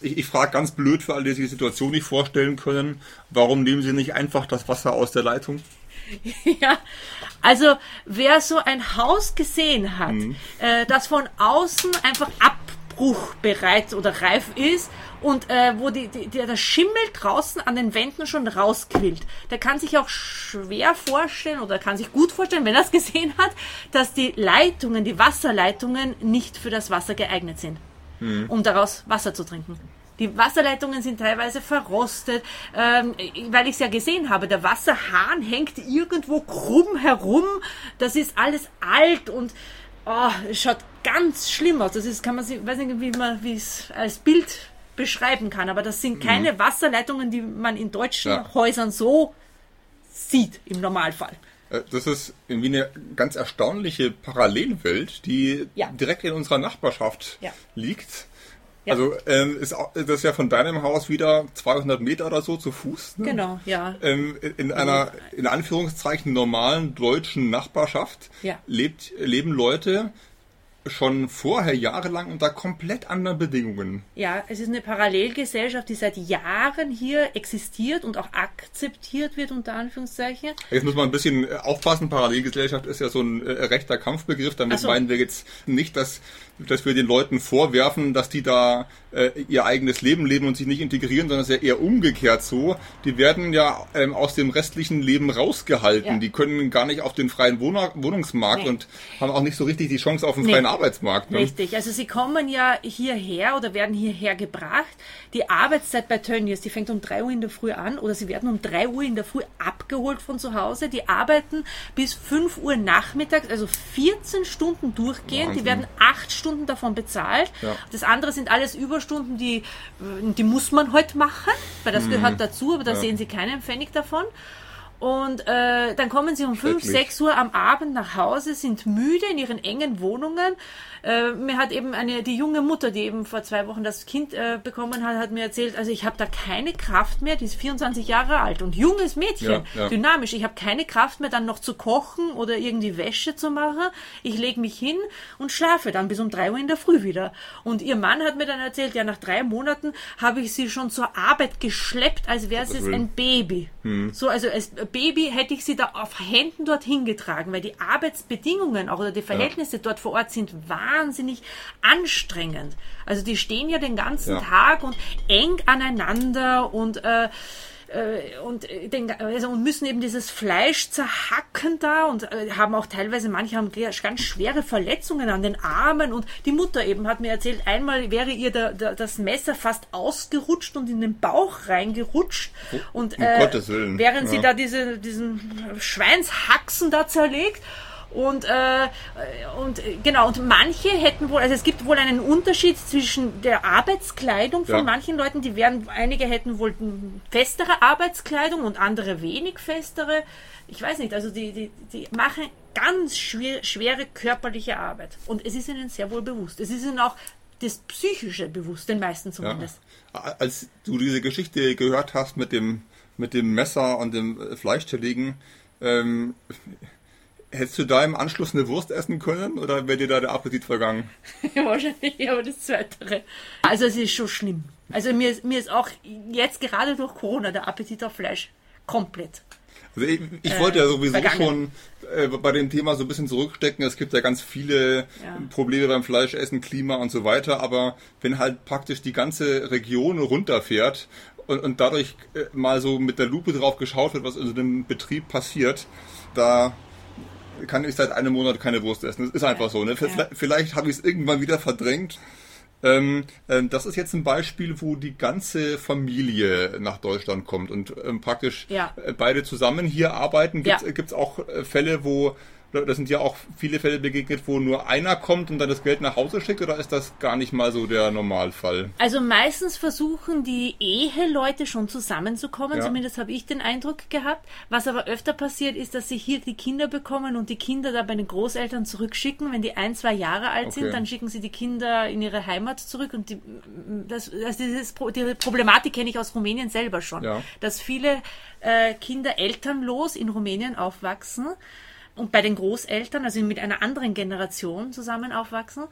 Ich, ich frage ganz blöd für alle, die sich die Situation nicht vorstellen können, warum nehmen Sie nicht einfach das Wasser aus der Leitung? ja, also wer so ein Haus gesehen hat, Mhm. äh, das von außen einfach abbruchbereit oder reif ist und äh, wo die, die, der Schimmel draußen an den Wänden schon rausquillt, der kann sich auch schwer vorstellen oder kann sich gut vorstellen, wenn er es gesehen hat, dass die Leitungen, die Wasserleitungen nicht für das Wasser geeignet sind, um daraus Wasser zu trinken. Die Wasserleitungen sind teilweise verrostet, ähm, weil ich es ja gesehen habe. Der Wasserhahn hängt irgendwo krumm herum. Das ist alles alt und oh, es schaut ganz schlimm aus. Das ist, kann man sich, weiß nicht, wie man es als Bild beschreiben kann. Aber das sind keine Wasserleitungen, die man in deutschen Ja. Häusern so sieht im Normalfall. Äh, Das ist irgendwie eine ganz erstaunliche Parallelwelt, die Ja. direkt in unserer Nachbarschaft Ja. liegt. Ja. Also ähm, ist auch, das ist ja von deinem Haus wieder 200 Meter oder so zu Fuß. Ne? Genau, ja. Ähm, in einer in Anführungszeichen normalen deutschen Nachbarschaft Ja. lebt, leben Leute schon vorher jahrelang unter komplett anderen Bedingungen. Ja, es ist eine Parallelgesellschaft, die seit Jahren hier existiert und auch akzeptiert wird, unter Anführungszeichen. Jetzt muss man ein bisschen äh, aufpassen. Parallelgesellschaft ist ja so ein äh, rechter Kampfbegriff. Damit so. meinen wir jetzt nicht, dass, dass wir den Leuten vorwerfen, dass die da äh, ihr eigenes Leben leben und sich nicht integrieren, sondern es ist ja eher umgekehrt so. Die werden ja ähm, aus dem restlichen Leben rausgehalten. Ja. Die können gar nicht auf den freien Wohner Wohnungsmarkt Nee. und haben auch nicht so richtig die Chance auf den Nee. freien Arbeitsmarkt. Ne? Richtig, also sie kommen ja hierher oder werden hierher gebracht. Die Arbeitszeit bei Tönnies, die fängt um 3 Uhr in der Früh an oder sie werden um 3 Uhr in der Früh abgeholt von zu Hause. Die arbeiten bis 5 Uhr nachmittags, also 14 Stunden durchgehend. Die Wahnsinn. werden 8 Stunden davon bezahlt. Ja. Das andere sind alles Überstunden, die, die muss man heute machen, weil das gehört dazu, aber da Mhm. Ja. sehen sie keinen Pfennig davon. Und äh, dann kommen sie um 5, Schrecklich. 6 Uhr am Abend nach Hause, sind müde in ihren engen Wohnungen. Äh, mir hat eben eine die junge Mutter, die eben vor zwei Wochen das Kind äh, bekommen hat, hat mir erzählt, also ich habe da keine Kraft mehr, die ist 24 Jahre alt und junges Mädchen, Ja, ja. dynamisch. Ich habe keine Kraft mehr, dann noch zu kochen oder irgendwie Wäsche zu machen. Ich lege mich hin und schlafe dann bis um 3 Uhr in der Früh wieder. Und ihr Mann hat mir dann erzählt, ja, nach drei Monaten habe ich sie schon zur Arbeit geschleppt, als wäre sie ein Baby. So, also als Baby hätte ich sie da auf Händen dorthin getragen, weil die Arbeitsbedingungen auch oder die Verhältnisse dort vor Ort sind wahnsinnig anstrengend. Also die stehen ja den ganzen Ja. Tag und eng aneinander und äh, äh, und, äh, den, also, und müssen eben dieses Fleisch zerhacken da und äh, haben auch teilweise, manche haben ganz schwere Verletzungen an den Armen und die Mutter eben hat mir erzählt, einmal wäre ihr der, der, das Messer fast ausgerutscht und in den Bauch reingerutscht und um äh, Gottes Willen. während sie Ja. da diese, diesen Schweinshaxen da zerlegt und, äh, und äh, genau, und manche hätten wohl, also es gibt wohl einen Unterschied zwischen der Arbeitskleidung von Ja. manchen Leuten, die werden, einige hätten wohl festere Arbeitskleidung und andere wenig festere. Ich weiß nicht, also die, die, die machen ganz schwer, schwere körperliche Arbeit. Und es ist ihnen sehr wohl bewusst. Es ist ihnen auch das Psychische bewusst, den meisten zumindest. Ja. Als du diese Geschichte gehört hast mit dem, mit dem Messer und dem äh, Fleisch zerlegen, ähm, hättest du da im Anschluss eine Wurst essen können oder wäre dir da der Appetit vergangen? Wahrscheinlich, aber das Zweitere. Also es ist schon schlimm. Also mir, ist- mir ist auch jetzt gerade durch Corona der Appetit auf Fleisch komplett. Also ich, ich wollte ja sowieso Äh, vergangen. schon äh, bei dem Thema so ein bisschen zurückstecken. Es gibt ja ganz viele Ja. Probleme beim Fleischessen, Klima und so weiter. Aber wenn halt praktisch die ganze Region runterfährt und, und dadurch äh, mal so mit der Lupe drauf geschaut wird, was in so einem Betrieb passiert, da kann ich seit einem Monat keine Wurst essen. Das ist einfach so. Ne? Vielleicht, vielleicht habe ich es irgendwann wieder verdrängt. Ähm, ähm, das ist jetzt ein Beispiel, wo die ganze Familie nach Deutschland kommt und ähm, praktisch Ja. äh, beide zusammen hier arbeiten. Gibt Ja. es auch äh, Fälle, wo, da sind ja auch viele Fälle begegnet, wo nur einer kommt und dann das Geld nach Hause schickt oder ist das gar nicht mal so der Normalfall? Also meistens versuchen die Eheleute schon zusammenzukommen, Ja. zumindest habe ich den Eindruck gehabt. Was aber öfter passiert, ist, dass sie hier die Kinder bekommen und die Kinder da bei den Großeltern zurückschicken. Wenn die ein, zwei Jahre alt Okay. sind, dann schicken sie die Kinder in ihre Heimat zurück. Und die, das, also dieses, Pro- die Problematik kenne ich aus Rumänien selber schon. Ja. Dass viele äh, Kinder elternlos in Rumänien aufwachsen und bei den Großeltern, also mit einer anderen Generation zusammen aufwachsen.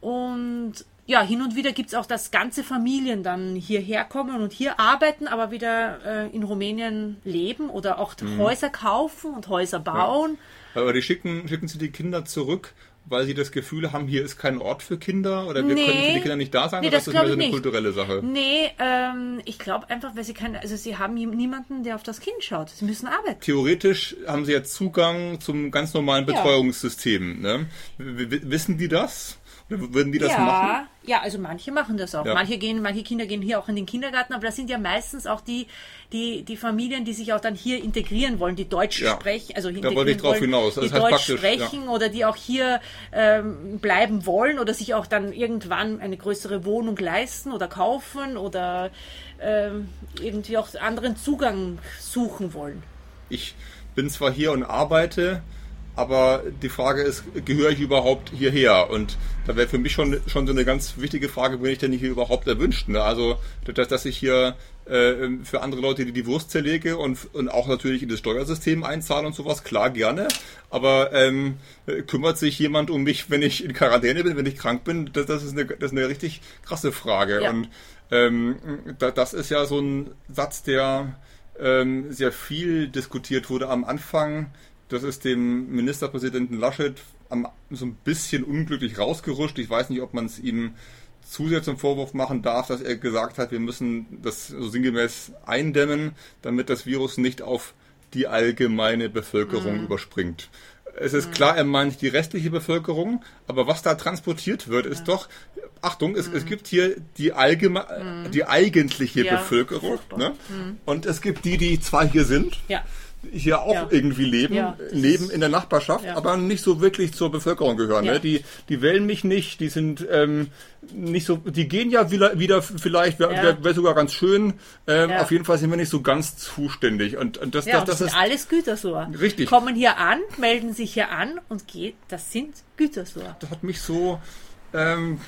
Und ja, hin und wieder gibt's auch, dass ganze Familien dann hierher kommen und hier arbeiten, aber wieder äh, in Rumänien leben oder auch Mhm. Häuser kaufen und Häuser bauen. Aber die schicken, schicken sie die Kinder zurück, weil sie das Gefühl haben, hier ist kein Ort für Kinder oder wir Nee. können für die Kinder nicht da sein Nee, oder das ist das mehr glaub so eine nicht. kulturelle Sache? Nee, ähm, ich glaube einfach, weil sie keine, also sie haben nie- niemanden, der auf das Kind schaut. Sie müssen arbeiten. Theoretisch haben sie jetzt Zugang zum ganz normalen Ja. Betreuungssystem. Ne? W w- wissen die das? Würden die das ja, machen? ja, also manche machen das auch. Ja. Manche gehen, manche Kinder gehen hier auch in den Kindergarten, aber das sind ja meistens auch die, die, die Familien, die sich auch dann hier integrieren wollen, die Deutsch Ja. sprechen, also Da wollte ich drauf wollen, hinaus. Das die Deutsch sprechen oder die auch hier ähm, bleiben wollen oder sich auch dann irgendwann eine größere Wohnung leisten oder kaufen oder ähm, irgendwie auch anderen Zugang suchen wollen. Ich bin zwar hier und arbeite, aber die Frage ist, gehöre ich überhaupt hierher? Und da wäre für mich schon, schon so eine ganz wichtige Frage, bin ich denn hier überhaupt erwünscht? Ne? Also, dass, dass ich hier äh, für andere Leute die, die Wurst zerlege und, und auch natürlich in das Steuersystem einzahle und sowas, klar, gerne. Aber ähm, kümmert sich jemand um mich, wenn ich in Quarantäne bin, wenn ich krank bin? Das, das, ist, eine, das ist eine richtig krasse Frage. Ja. Und ähm, da, das ist ja so ein Satz, der ähm, sehr viel diskutiert wurde am Anfang. Das ist dem Ministerpräsidenten Laschet am, so ein bisschen unglücklich rausgerutscht. Ich weiß nicht, ob man es ihm zu sehr zum Vorwurf machen darf, dass er gesagt hat, wir müssen das so sinngemäß eindämmen, damit das Virus nicht auf die allgemeine Bevölkerung überspringt. Es ist klar, er meint die restliche Bevölkerung, aber was da transportiert wird, ist doch, Achtung, es, es gibt hier die allgeme die eigentliche Ja, Bevölkerung, ne? und es gibt die, die zwar hier sind, Ja. Hier auch Ja. irgendwie leben, Ja, das leben in der Nachbarschaft, Ja. aber nicht so wirklich zur Bevölkerung gehören. Ne? Die, die wählen mich nicht, die sind ähm, nicht so, die gehen ja wieder, wieder vielleicht, wäre wär, wär sogar ganz schön. Ähm. Auf jeden Fall sind wir nicht so ganz zuständig. Und, und das, das, das, das sind ist alles Gütersloher. Richtig. Kommen hier an, melden sich hier an und geht, das sind Gütersloher. das hat mich so ähm,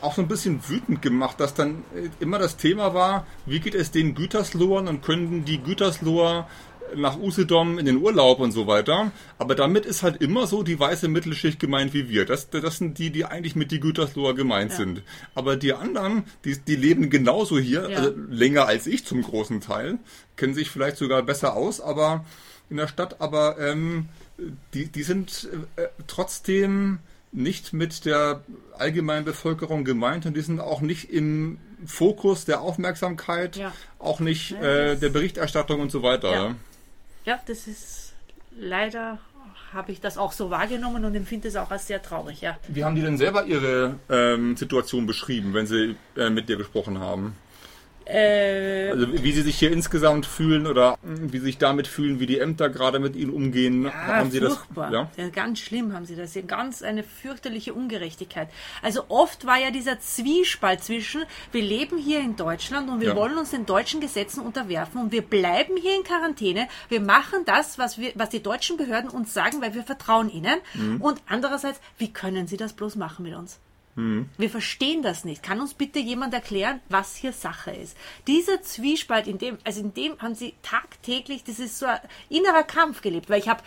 auch so ein bisschen wütend gemacht, dass dann äh, immer das Thema war, wie geht es den Güterslohern und können die Gütersloher nach Usedom in den Urlaub und so weiter. Aber damit ist halt immer so die weiße Mittelschicht gemeint wie wir. Das, das sind die, die eigentlich mit die Gütersloher gemeint Ja. sind. Aber die anderen, die, die leben genauso hier, Ja. also länger als ich zum großen Teil, kennen sich vielleicht sogar besser aus, aber in der Stadt, aber ähm, die, die sind äh, trotzdem nicht mit der allgemeinen Bevölkerung gemeint und die sind auch nicht im Fokus der Aufmerksamkeit, Ja. auch nicht äh, der Berichterstattung und so weiter. Ja. Ja, das ist leider habe ich das auch so wahrgenommen und empfinde es auch als sehr traurig, ja. Wie haben die denn selber ihre ähm, Situation beschrieben, wenn sie äh, mit dir gesprochen haben? Äh, Also wie sie sich hier insgesamt fühlen oder wie sie sich damit fühlen, wie die Ämter gerade mit ihnen umgehen. Ja, haben sie furchtbar. das? Ja? Ja, ganz schlimm haben sie das. Ganz eine fürchterliche Ungerechtigkeit. Also oft war ja dieser Zwiespalt zwischen, wir leben hier in Deutschland und wir Ja. wollen uns den deutschen Gesetzen unterwerfen und wir bleiben hier in Quarantäne. Wir machen das, was, wir, was die deutschen Behörden uns sagen, weil wir vertrauen ihnen. Mhm. Und andererseits, wie können sie das bloß machen mit uns? Mhm. Wir verstehen das nicht. Kann uns bitte jemand erklären, was hier Sache ist? Dieser Zwiespalt, in dem, also in dem haben sie tagtäglich, das ist so ein innerer Kampf gelebt, weil ich habe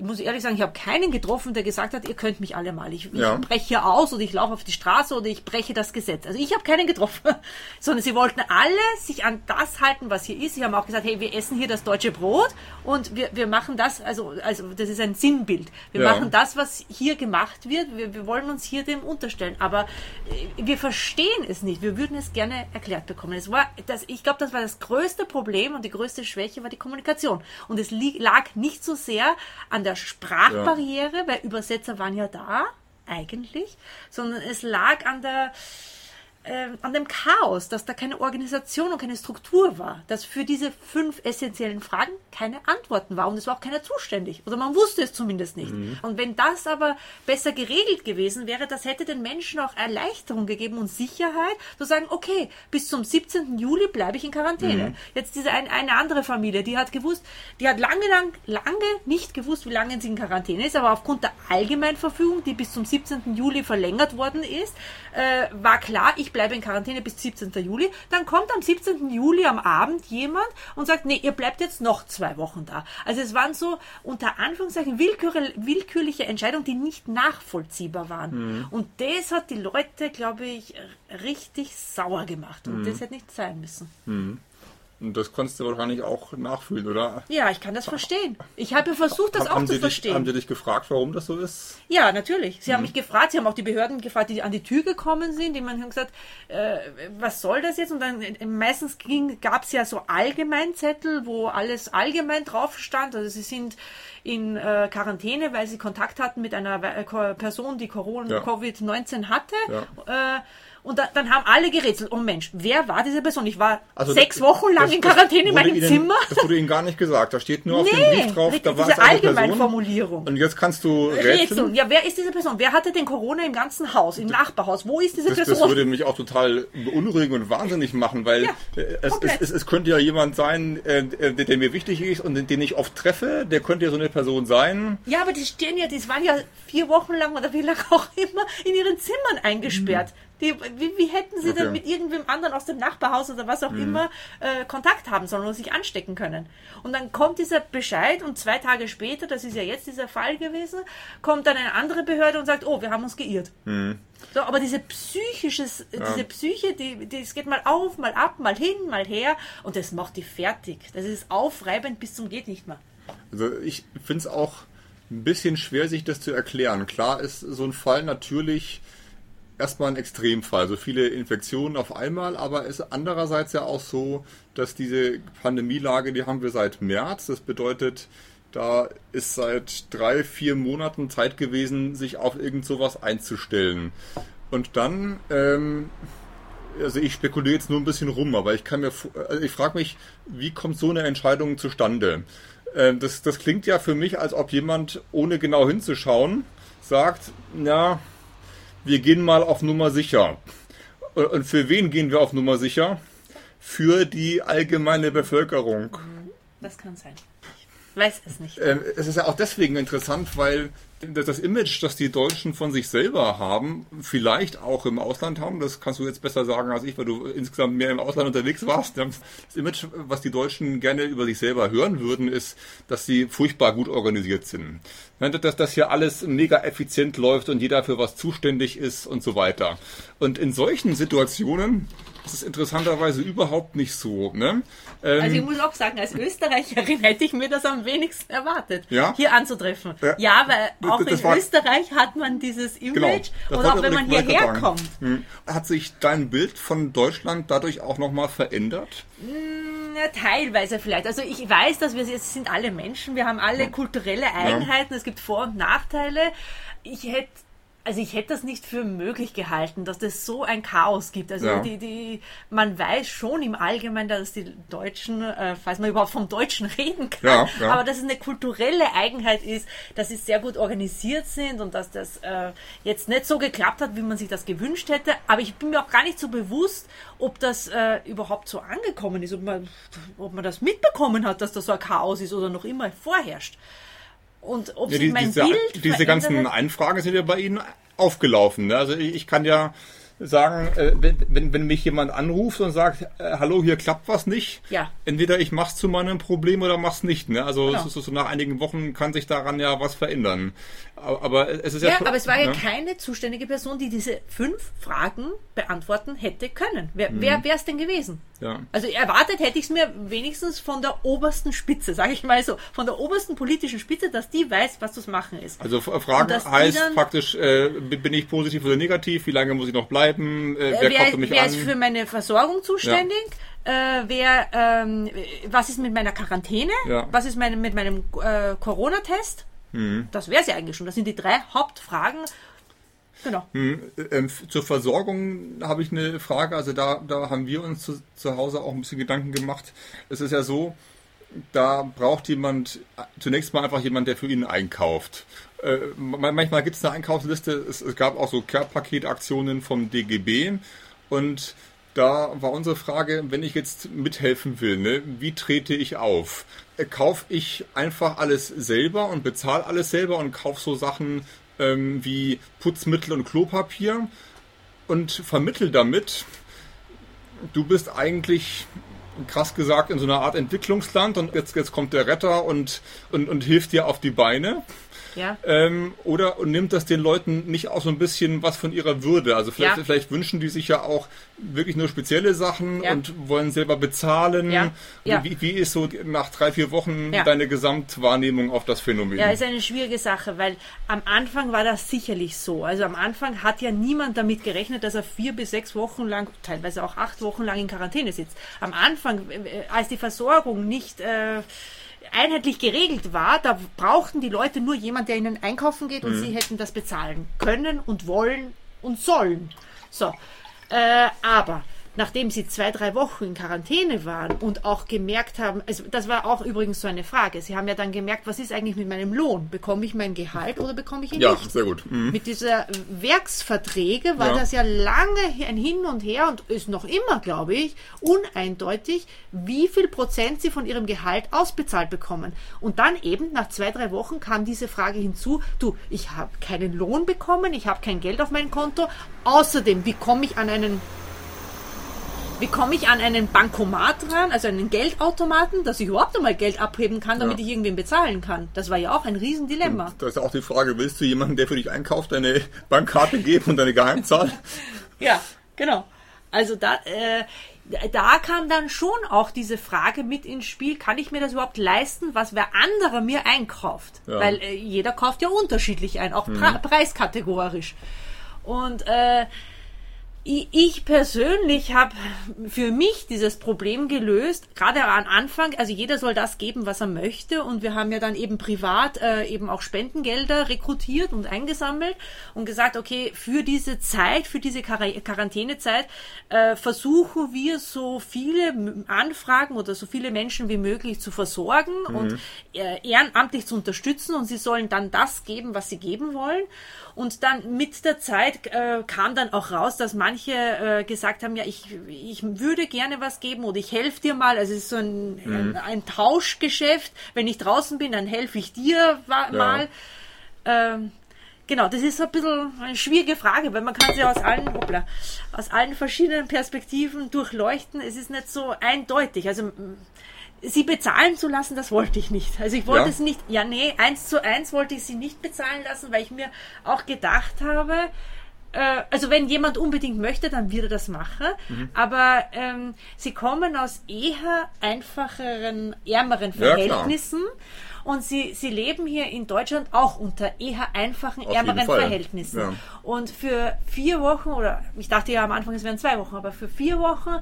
ich muss ehrlich sagen, ich habe keinen getroffen, der gesagt hat, ihr könnt mich alle mal. Ich, Ja. ich breche hier aus oder ich laufe auf die Straße oder ich breche das Gesetz. Also ich habe keinen getroffen, sondern sie wollten alle sich an das halten, was hier ist. Sie haben auch gesagt, hey, wir essen hier das deutsche Brot und wir, wir machen das, also, also das ist ein Sinnbild. Wir Ja. machen das, was hier gemacht wird. Wir, wir wollen uns hier dem unterstellen. Aber äh, wir verstehen es nicht. Wir würden es gerne erklärt bekommen. Es war, das, ich glaube, das war das größte Problem und die größte Schwäche war die Kommunikation. Und es lag nicht so sehr an der Sprachbarriere, weil Übersetzer waren ja da, eigentlich, sondern es lag an der, ähm, an dem Chaos, dass da keine Organisation und keine Struktur war, dass für diese fünf essentiellen Fragen keine Antworten war und es war auch keiner zuständig oder man wusste es zumindest nicht. Und wenn das aber besser geregelt gewesen wäre, das hätte den Menschen auch Erleichterung gegeben und Sicherheit, zu sagen, okay, bis zum 17. Juli bleibe ich in Quarantäne. Jetzt diese ein, eine andere Familie, die hat gewusst, die hat lange, lang, lange nicht gewusst, wie lange sie in Quarantäne ist, aber aufgrund der Allgemeinverfügung, die bis zum 17. Juli verlängert worden ist, äh, war klar, ich bleibe in Quarantäne bis 17. Juli. Dann kommt am 17. Juli am Abend jemand und sagt, nee, ihr bleibt jetzt noch zwei Wochen da. Also es waren so unter Anführungszeichen willkür willkürliche Entscheidungen, die nicht nachvollziehbar waren. Und das hat die Leute, glaube ich, richtig sauer gemacht. Und das hätte nicht sein müssen. Und das konntest du wahrscheinlich auch nachfühlen, oder? Ja, ich kann das verstehen. Ich habe versucht, das auch haben, zu sie dich, verstehen. haben sie dich gefragt, warum das so ist? Ja, natürlich. Sie Mhm. haben mich gefragt, sie haben auch die Behörden gefragt, die an die Tür gekommen sind, die man haben gesagt, äh, was soll das jetzt? Und dann äh, meistens gab es ja so Allgemeinzettel, wo alles allgemein drauf stand. Also sie sind in äh, Quarantäne, weil sie Kontakt hatten mit einer äh, Person, die Corona, Ja. Covid-19 hatte. Ja. Äh, und da, dann haben alle gerätselt, oh Mensch, wer war diese Person? Ich war Also sechs das- Wochen lang das- in Quarantäne in das meinem Ihnen, Zimmer. Das wurde Ihnen gar nicht gesagt. Da steht nur auf dem Nee, Brief drauf, da war diese Person. Allgemeinformulierung. Und jetzt kannst du Rätseln. rätseln. Ja, wer ist diese Person? Wer hatte denn Corona im ganzen Haus, im Nachbarhaus? Wo ist diese Das, das Person? würde mich auch total beunruhigen und wahnsinnig machen, weil Ja, es, es, es, es könnte ja jemand sein, äh, der, der mir wichtig ist und den, den ich oft treffe. Der könnte ja so eine Person sein. Ja, aber die stehen ja, die waren ja vier Wochen lang oder wie lange auch immer in ihren Zimmern eingesperrt. Die, wie, wie hätten sie Okay. Mhm. denn mit irgendwem anderen aus dem Nachbarhaus oder was auch immer äh, Kontakt haben sollen und sich anstecken können? Und dann kommt dieser Bescheid und zwei Tage später, das ist ja jetzt dieser Fall gewesen, kommt dann eine andere Behörde und sagt, oh, wir haben uns geirrt. Mhm. So, aber diese psychisches, diese Psyche, die, die, es geht mal auf, mal ab, mal hin, mal her und das macht die fertig. Das ist aufreibend bis zum geht nicht mehr. Also ich finde es auch ein bisschen schwer, sich das zu erklären. Klar ist so ein Fall natürlich erstmal ein Extremfall, so viele Infektionen auf einmal, aber es ist andererseits ja auch so, dass diese Pandemielage, die haben wir seit März. Das bedeutet, da ist seit drei, vier Monaten Zeit gewesen, sich auf irgend sowas einzustellen. Und dann, ähm, also ich spekuliere jetzt nur ein bisschen rum, aber ich kann mir, also ich frage mich, wie kommt so eine Entscheidung zustande? Ähm, das, das klingt ja für mich, als ob jemand, ohne genau hinzuschauen, sagt, na, wir gehen mal auf Nummer sicher. Und- Und für wen gehen wir auf Nummer sicher? Für die allgemeine Bevölkerung. Das kann sein. Weiß es nicht. Ähm, es ist ja auch deswegen interessant, weil das Image, das die Deutschen von sich selber haben, vielleicht auch im Ausland haben, das kannst du jetzt besser sagen als ich, weil du insgesamt mehr im Ausland unterwegs warst. Das Image, was die Deutschen gerne über sich selber hören würden, ist, dass sie furchtbar gut organisiert sind. Dass das hier alles mega effizient läuft und jeder für was zuständig ist und so weiter. Und in solchen Situationen ist es interessanterweise überhaupt nicht so. Ne? Ähm, Also ich muss auch sagen, als Österreicherin hätte ich mir das am wenigsten erwartet, Ja? hier anzutreffen. Ja. Ja, weil auch Das- in Österreich hat man dieses Image Genau. und auch wenn man hierher kommt. Hm. Hat sich dein Bild von Deutschland dadurch auch nochmal verändert? Ja, teilweise vielleicht. Also ich weiß, dass wir es sind alle Menschen, wir haben alle kulturelle Eigenheiten, es gibt Vor- und Nachteile. Ich hätte also ich hätte das nicht für möglich gehalten, dass das so ein Chaos gibt. Also Ja. die, die, man weiß schon im Allgemeinen, dass die Deutschen, äh, falls man überhaupt vom Deutschen reden kann, Ja, ja. aber dass es eine kulturelle Eigenheit ist, dass sie sehr gut organisiert sind und dass das äh, jetzt nicht so geklappt hat, wie man sich das gewünscht hätte. Aber ich bin mir auch gar nicht so bewusst, ob das äh, überhaupt so angekommen ist, ob man, ob man das mitbekommen hat, dass das so ein Chaos ist oder noch immer vorherrscht. Und ob Ja, sich die, mein diese, Bild diese ganzen. Einfragen sind ja bei Ihnen aufgelaufen. Ne? Also ich, ich kann ja sagen, äh, wenn, wenn, wenn mich jemand anruft und sagt, äh, hallo, hier klappt was nicht, Ja. entweder ich mach's zu meinem Problem oder mach's nicht. Ne? Also Genau. so, so nach einigen Wochen kann sich daran ja was verändern. Aber, aber es ist ja, Ja, aber es war ja ne? keine zuständige Person, die diese fünf Fragen beantworten hätte können. Wer, Mhm. wer wäre es denn gewesen? Ja. Also erwartet hätte ich es mir wenigstens von der obersten Spitze, sage ich mal so, von der obersten politischen Spitze, dass die weiß, was zu machen ist. Also F- Fragen heißt praktisch, äh, bin ich positiv oder negativ, wie lange muss ich noch bleiben, äh, wer, wer kommt für mich wer an? ist für meine Versorgung zuständig? Äh, wer, ähm, was ist mit meiner Quarantäne? Ja. Was ist meine, mit meinem äh, Corona-Test? Mhm. Das wäre es ja eigentlich schon. Das sind die drei Hauptfragen. Genau. Ähm, f- zur Versorgung habe ich eine Frage. Also da, da haben wir uns zu, zu Hause auch ein bisschen Gedanken gemacht. Es ist ja so, da braucht jemand äh, zunächst mal einfach jemand, der für ihn einkauft. Äh, ma- manchmal gibt es eine Einkaufsliste. Es, es gab auch so Care-Paket-Aktionen vom DGB und da war unsere Frage, wenn ich jetzt mithelfen will, ne, wie trete ich auf? Äh, Kaufe ich einfach alles selber und bezahle alles selber und kaufe so Sachen ähm, wie Putzmittel und Klopapier und vermittel damit, du bist eigentlich krass gesagt in so einer Art Entwicklungsland und jetzt, jetzt kommt der Retter und, und, und hilft dir auf die Beine. Ja. Ähm, oder und nimmt das den Leuten nicht auch so ein bisschen was von ihrer Würde? Also vielleicht, Ja. vielleicht wünschen die sich ja auch wirklich nur spezielle Sachen Ja. und wollen selber bezahlen. Ja. Ja. Wie, wie ist so nach drei, vier Wochen deine Gesamtwahrnehmung auf das Phänomen? Ja, ist eine schwierige Sache, weil am Anfang war das sicherlich so. Also am Anfang hat ja niemand damit gerechnet, dass er vier bis sechs Wochen lang, teilweise auch acht Wochen lang in Quarantäne sitzt. Am Anfang, äh, als die Versorgung nicht äh, einheitlich geregelt war, da brauchten die Leute nur jemand, der ihnen einkaufen geht und sie hätten das bezahlen können und wollen und sollen. So, äh, aber nachdem sie zwei, drei Wochen in Quarantäne waren und auch gemerkt haben, also das war auch übrigens so eine Frage, sie haben ja dann gemerkt, was ist eigentlich mit meinem Lohn? Bekomme ich mein Gehalt oder bekomme ich ihn ja nicht? sehr gut. Mhm. Mit dieser Werksverträge war Ja. das ja lange ein Hin und Her und ist noch immer, glaube ich, uneindeutig, wie viel Prozent sie von ihrem Gehalt ausbezahlt bekommen. Und dann eben nach zwei, drei Wochen kam diese Frage hinzu, du, ich habe keinen Lohn bekommen, ich habe kein Geld auf mein Konto. Außerdem, wie komme ich an einen wie komme ich an einen Bankomat ran, also einen Geldautomaten, dass ich überhaupt einmal Geld abheben kann, damit Ja. ich irgendwen bezahlen kann? Das war ja auch ein Riesendilemma. Da ist auch die Frage, willst du jemanden, der für dich einkauft, deine Bankkarte geben und deine Geheimzahl? Ja, genau. Also da, äh, da kam dann schon auch diese Frage mit ins Spiel, kann ich mir das überhaupt leisten, was wer anderer mir einkauft? Ja. Weil äh, jeder kauft ja unterschiedlich ein, auch pra preiskategorisch. Und äh, ich ich persönlich habe für mich dieses Problem gelöst, gerade am Anfang, also jeder soll das geben, was er möchte. Und wir haben ja dann eben privat äh, eben auch Spendengelder rekrutiert und eingesammelt und gesagt, okay, für diese Zeit, für diese Quar Quarantänezeit äh, versuchen wir so viele Anfragen oder so viele Menschen wie möglich zu versorgen und äh, ehrenamtlich zu unterstützen. Und sie sollen dann das geben, was sie geben wollen. Und dann mit der Zeit äh, kam dann auch raus, dass manche äh, gesagt haben, ja, ich, ich würde gerne was geben oder ich helfe dir mal. Also es ist so ein, ein, ein Tauschgeschäft. Wenn ich draußen bin, dann helfe ich dir wa- mal. Ähm, genau, das ist so ein bisschen eine schwierige Frage, weil man kann sie aus allen, hoppla, aus allen verschiedenen Perspektiven durchleuchten. Es ist nicht so eindeutig. Also sie bezahlen zu lassen, das wollte ich nicht. Also ich wollte Ja. es nicht, ja nee, eins zu eins wollte ich sie nicht bezahlen lassen, weil ich mir auch gedacht habe, äh, also wenn jemand unbedingt möchte, dann wird er das machen. Mhm. Aber ähm, sie kommen aus eher einfacheren, ärmeren Ja. Verhältnissen. Und sie, sie leben hier in Deutschland auch unter eher einfachen, Auf ärmeren. Verhältnissen. Ja. Und für vier Wochen, oder ich dachte ja am Anfang, es wären zwei Wochen, aber für vier Wochen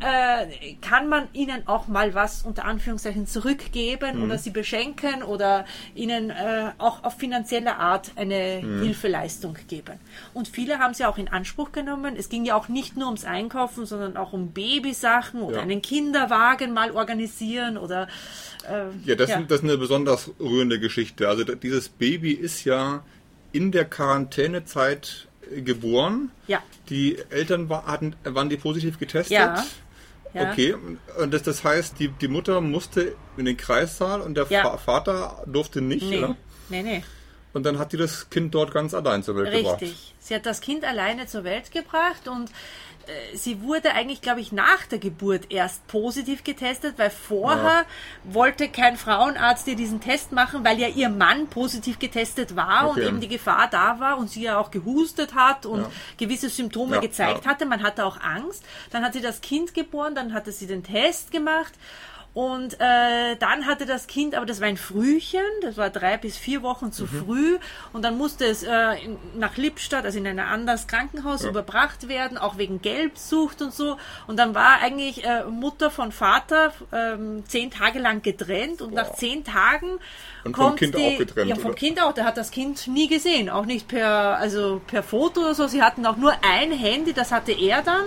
äh, kann man ihnen auch mal was unter Anführungszeichen zurückgeben Mhm. oder sie beschenken oder ihnen äh, auch auf finanzielle Art eine Mhm. Hilfeleistung geben. Und viele haben sie auch in Anspruch genommen. Es ging ja auch nicht nur ums Einkaufen, sondern auch um Babysachen oder Ja. einen Kinderwagen mal organisieren oder äh, Ja, das, Ist, das ist eine besonders rührende Geschichte. Also dieses Baby ist ja in der Quarantänezeit äh, geboren. Ja. Die Eltern wa- hatten, waren die positiv getestet? Ja. Ja. Okay, und das, das heißt, die, die Mutter musste in den Kreissaal und der Ja. Vater durfte nicht, Nee, oder? nee, nee. Und dann hat die das Kind dort ganz allein zur Welt Richtig. gebracht. Richtig. Sie hat das Kind alleine zur Welt gebracht und sie wurde eigentlich, glaube ich, nach der Geburt erst positiv getestet, weil vorher ja. wollte kein Frauenarzt ihr diesen Test machen, weil ja ihr Mann positiv getestet war okay. und eben die Gefahr da war und sie ja auch gehustet hat und ja. gewisse Symptome ja, gezeigt hatte. Man hatte auch Angst. Dann hat sie das Kind geboren, dann hatte sie den Test gemacht und äh, dann hatte das Kind, aber das war ein Frühchen, das war drei bis vier Wochen zu mhm. früh. Und dann musste es äh, nach Lippstadt, also in ein anderes Krankenhaus, ja. überbracht werden, auch wegen Gelbsucht und so. Und dann war eigentlich äh, Mutter von Vater ähm, zehn Tage lang getrennt. Und wow. nach zehn Tagen und vom Kind die, auch getrennt. Ja, vom oder? Kind auch. Der hat das Kind nie gesehen, auch nicht per, also per Foto oder so. Sie hatten auch nur ein Handy, das hatte er dann.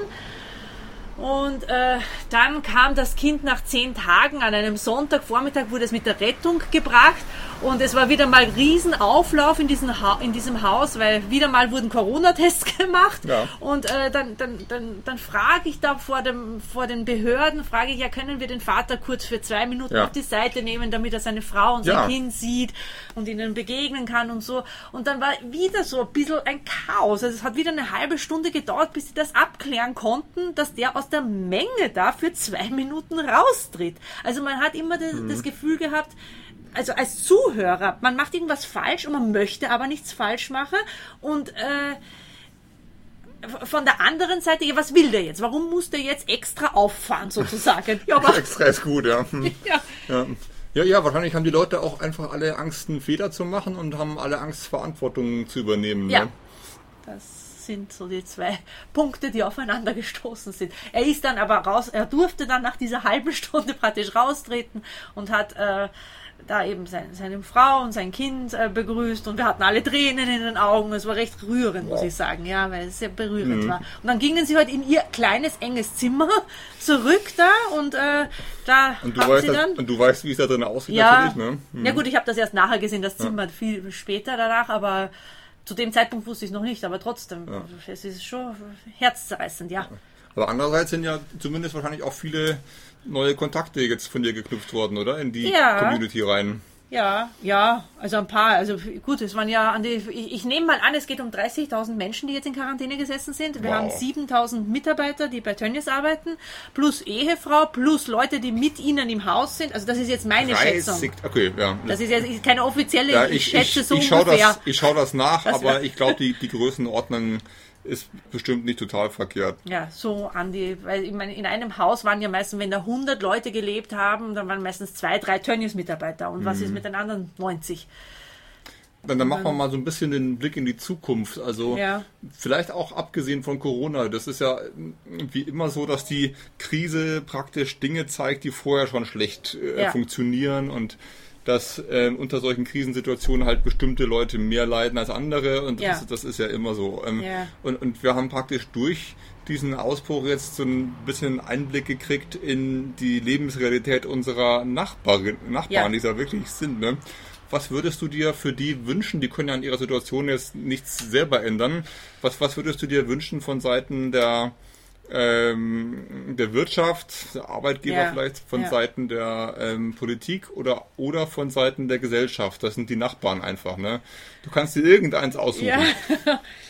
Und äh, dann kam das Kind nach zehn Tagen. An einem Sonntagvormittag, wurde es mit der Rettung gebracht und es war wieder mal Riesenauflauf in, diesen ha in diesem Haus, weil wieder mal wurden Corona-Tests gemacht. Ja. Und äh, dann, dann, dann, dann frage ich da vor, dem, vor den Behörden, frage ich, ja, können wir den Vater kurz für zwei Minuten ja. auf die Seite nehmen, damit er seine Frau und sein ja. Kind sieht und ihnen begegnen kann und so. Und dann war wieder so ein bisschen ein Chaos. Also es hat wieder eine halbe Stunde gedauert, bis sie das abklären konnten, dass der aus der Menge da für zwei Minuten raustritt. Also man hat immer das, mhm. das Gefühl gehabt, also als Zuhörer, man macht irgendwas falsch und man möchte aber nichts falsch machen und äh, von der anderen Seite, ja, was will der jetzt? Warum muss der jetzt extra auffahren, sozusagen? Ja, aber extra ist gut, ja. ja. ja. Ja, ja, wahrscheinlich haben die Leute auch einfach alle Angst, einen Fehler zu machen und haben alle Angst, Verantwortung zu übernehmen. Ja. Ne? Das sind so die zwei Punkte, die aufeinander gestoßen sind. Er ist dann aber raus, er durfte dann nach dieser halben Stunde praktisch raustreten und hat äh, da eben sein, seine Frau und sein Kind äh, begrüßt und wir hatten alle Tränen in den Augen. Es war recht rührend, wow. muss ich sagen, ja, weil es sehr berührend mhm. war. Und dann gingen sie halt in ihr kleines, enges Zimmer zurück da und äh, da und du weißt, sie dann... und du weißt, wie es da drin aussieht ja, natürlich, ne? Mhm. Ja gut, ich habe das erst nachher gesehen, das Zimmer ja. viel später danach, aber zu dem Zeitpunkt wusste ich es noch nicht, aber trotzdem, ja. es ist schon herzzerreißend, ja. Aber andererseits sind ja zumindest wahrscheinlich auch viele neue Kontakte jetzt von dir geknüpft worden, oder? In die ja. Community rein. Ja, ja, also ein paar. Also gut, es waren ja an die, ich, ich nehme mal an, es geht um 30.000 Menschen, die jetzt in Quarantäne gesessen sind. Wir wow. haben 7.000 Mitarbeiter, die bei Tönnies arbeiten, plus Ehefrau, plus Leute, die mit ihnen im Haus sind. Also das ist jetzt meine 30, Schätzung. Okay, ja. Das ist jetzt keine offizielle, ja, ich, ich schätze ich, so ich ungefähr. Das, ich schaue das nach, das aber ich glaube, die, die Größenordnung ist bestimmt nicht total verkehrt. Ja, so an die, weil ich meine, in einem Haus waren ja meistens, wenn da 100 Leute gelebt haben, dann waren meistens zwei, drei Tönnies-Mitarbeiter. Und mhm. was ist mit den anderen 90? Dann, dann machen wir mal so ein bisschen den Blick in die Zukunft. Also ja. vielleicht auch abgesehen von Corona. Das ist ja wie immer so, dass die Krise praktisch Dinge zeigt, die vorher schon schlecht äh, ja. funktionieren und dass ähm, unter solchen Krisensituationen halt bestimmte Leute mehr leiden als andere und ja. das, das, ist ja immer so. Ähm, ja. und, und wir haben praktisch durch diesen Ausbruch jetzt so ein bisschen Einblick gekriegt in die Lebensrealität unserer Nachbarin, Nachbarn, ja. die da wirklich sind. Ne? Was würdest du dir für die wünschen? Die können ja in ihrer Situation jetzt nichts selber ändern. Was, was würdest du dir wünschen von Seiten der ähm, der Wirtschaft, der Arbeitgeber ja, vielleicht, von ja. Seiten der ähm, Politik oder, oder von Seiten der Gesellschaft. Das sind die Nachbarn einfach. Ne? Du kannst dir irgendeins aussuchen. Ja.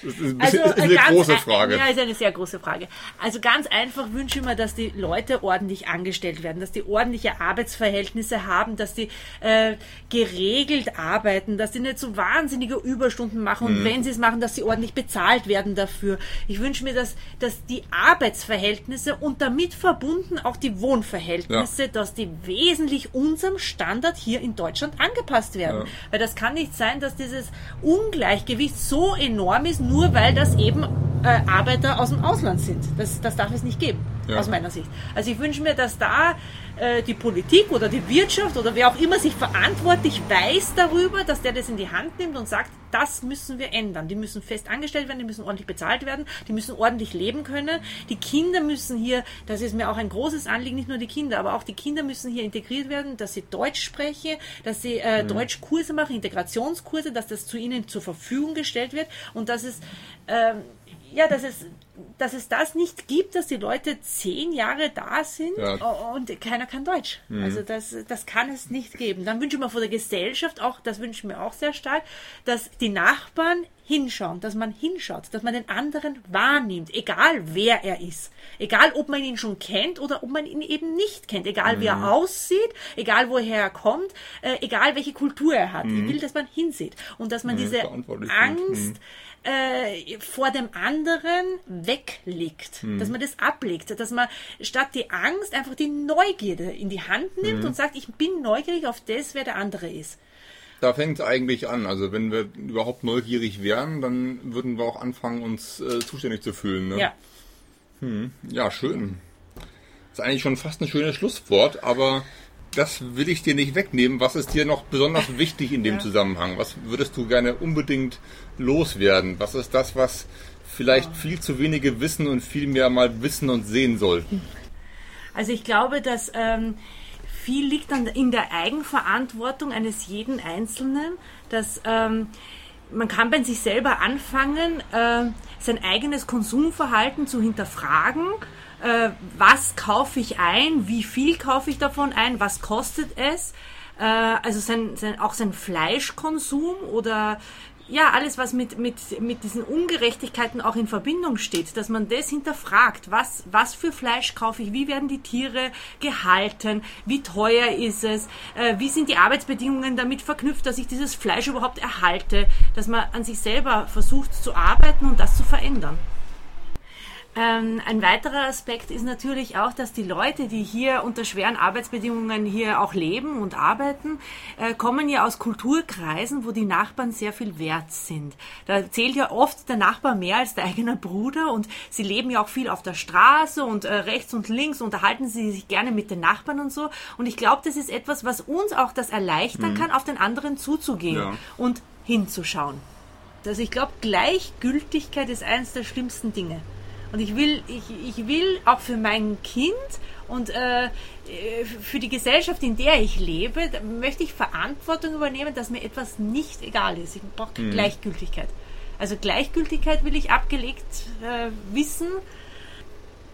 Das ist, also, ist eine große Frage. Ja, ist eine sehr große Frage. Also ganz einfach wünsche ich mir, dass die Leute ordentlich angestellt werden, dass die ordentliche Arbeitsverhältnisse haben, dass die äh, geregelt arbeiten, dass die nicht so wahnsinnige Überstunden machen und mhm. wenn sie es machen, dass sie ordentlich bezahlt werden dafür. Ich wünsche mir, dass, dass die Arbeitsverhältnisse und damit verbunden auch die Wohnverhältnisse, ja. dass die wesentlich unserem Standard hier in Deutschland angepasst werden. Ja. Weil das kann nicht sein, dass dieses Ungleichgewicht so enorm ist, nur weil das eben äh, Arbeiter aus dem Ausland sind. Das, das darf es nicht geben, ja. aus meiner Sicht. Also ich wünsche mir, dass da äh, die Politik oder die Wirtschaft oder wer auch immer sich verantwortlich weiß darüber, dass der das in die Hand nimmt und sagt, das müssen wir ändern. Die müssen fest angestellt werden, die müssen ordentlich bezahlt werden, die müssen ordentlich leben können. Die Kinder müssen hier, das ist mir auch ein großes Anliegen, nicht nur die Kinder, aber auch die Kinder müssen hier integriert werden, dass sie Deutsch sprechen, dass sie äh, mhm. Deutschkurse machen, Integrationskurse, dass das zu ihnen zur Verfügung gestellt wird und dass es, ähm, ja, dass es dass es das nicht gibt, dass die Leute zehn Jahre da sind Ja. und keiner kann Deutsch. Also das, das kann es nicht geben. Dann wünsche ich mir von der Gesellschaft auch, das wünsche ich mir auch sehr stark, dass die Nachbarn hinschauen, dass man hinschaut, dass man den anderen wahrnimmt, egal wer er ist. Egal, ob man ihn schon kennt oder ob man ihn eben nicht kennt. Egal, wie er aussieht, egal, woher er kommt, äh, egal, welche Kultur er hat. Ich will, dass man hinsieht und dass man diese verantwortlich sind. Angst äh, vor dem anderen weglegt, dass man das ablegt, dass man statt die Angst einfach die Neugierde in die Hand nimmt und sagt, ich bin neugierig auf das, wer der andere ist. Da fängt es eigentlich an. Also wenn wir überhaupt neugierig wären, dann würden wir auch anfangen, uns äh, zuständig zu fühlen. Ne? Ja. Ja, schön. Das ist eigentlich schon fast ein schönes Schlusswort, aber das will ich dir nicht wegnehmen. Was ist dir noch besonders wichtig in dem Ja. Zusammenhang? Was würdest du gerne unbedingt loswerden? Was ist das, was vielleicht viel zu wenige wissen und viel mehr mal wissen und sehen sollten? Also ich glaube, dass ähm, viel liegt dann in der Eigenverantwortung eines jeden Einzelnen, dass ähm, man kann bei sich selber anfangen, äh, sein eigenes Konsumverhalten zu hinterfragen. Äh, was kaufe ich ein? Wie viel kaufe ich davon ein? Was kostet es? Äh, also sein, sein, auch sein Fleischkonsum oder ja, alles, was mit, mit, mit diesen Ungerechtigkeiten auch in Verbindung steht, dass man das hinterfragt. Was, was für Fleisch kaufe ich? Wie werden die Tiere gehalten? Wie teuer ist es? Äh, wie sind die Arbeitsbedingungen damit verknüpft, dass ich dieses Fleisch überhaupt erhalte? Dass man an sich selber versucht zu arbeiten und das zu verändern. Ähm, ein weiterer Aspekt ist natürlich auch, dass die Leute, die hier unter schweren Arbeitsbedingungen hier auch leben und arbeiten, äh, kommen ja aus Kulturkreisen, wo die Nachbarn sehr viel wert sind. Da zählt ja oft der Nachbar mehr als der eigene Bruder und sie leben ja auch viel auf der Straße und äh, rechts und links unterhalten sie sich gerne mit den Nachbarn und so. Und ich glaube, das ist etwas, was uns auch das erleichtern kann, auf den anderen zuzugehen Ja. und hinzuschauen. Also ich glaube, Gleichgültigkeit ist eines der schlimmsten Dinge. Und ich will, ich, ich will auch für mein Kind und äh, für die Gesellschaft, in der ich lebe, möchte ich Verantwortung übernehmen, dass mir etwas nicht egal ist. Ich brauche Gleichgültigkeit. Also Gleichgültigkeit will ich abgelegt äh, wissen.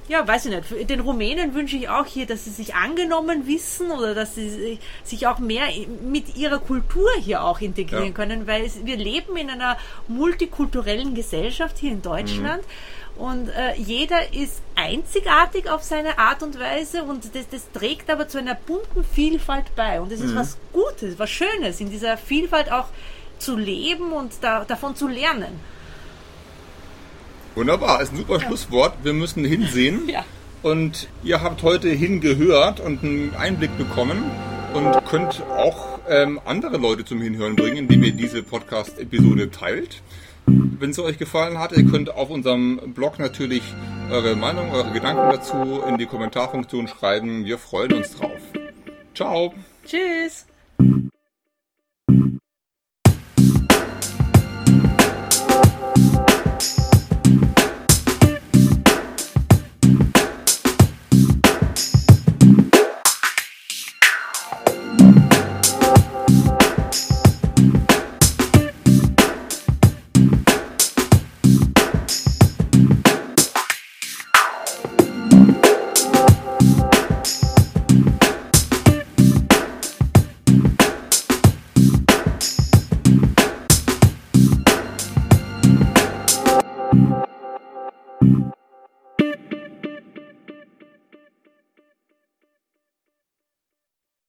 Ja, weiß ich nicht. Den Rumänen wünsche ich auch hier, dass sie sich angenommen wissen oder dass sie sich auch mehr mit ihrer Kultur hier auch integrieren Ja. können, weil es, wir leben in einer multikulturellen Gesellschaft hier in Deutschland. Und äh, jeder ist einzigartig auf seine Art und Weise und das, das trägt aber zu einer bunten Vielfalt bei. Und es ist was Gutes, was Schönes, in dieser Vielfalt auch zu leben und da, davon zu lernen. Wunderbar, ist ein super Schlusswort. Wir müssen hinsehen. Ja. Und ihr habt heute hingehört und einen Einblick bekommen und könnt auch ähm, andere Leute zum Hinhören bringen, indem ihr diese Podcast-Episode teilt. Wenn es euch gefallen hat, ihr könnt auf unserem Blog natürlich eure Meinung, eure Gedanken dazu in die Kommentarfunktion schreiben. Wir freuen uns drauf. Ciao! Tschüss!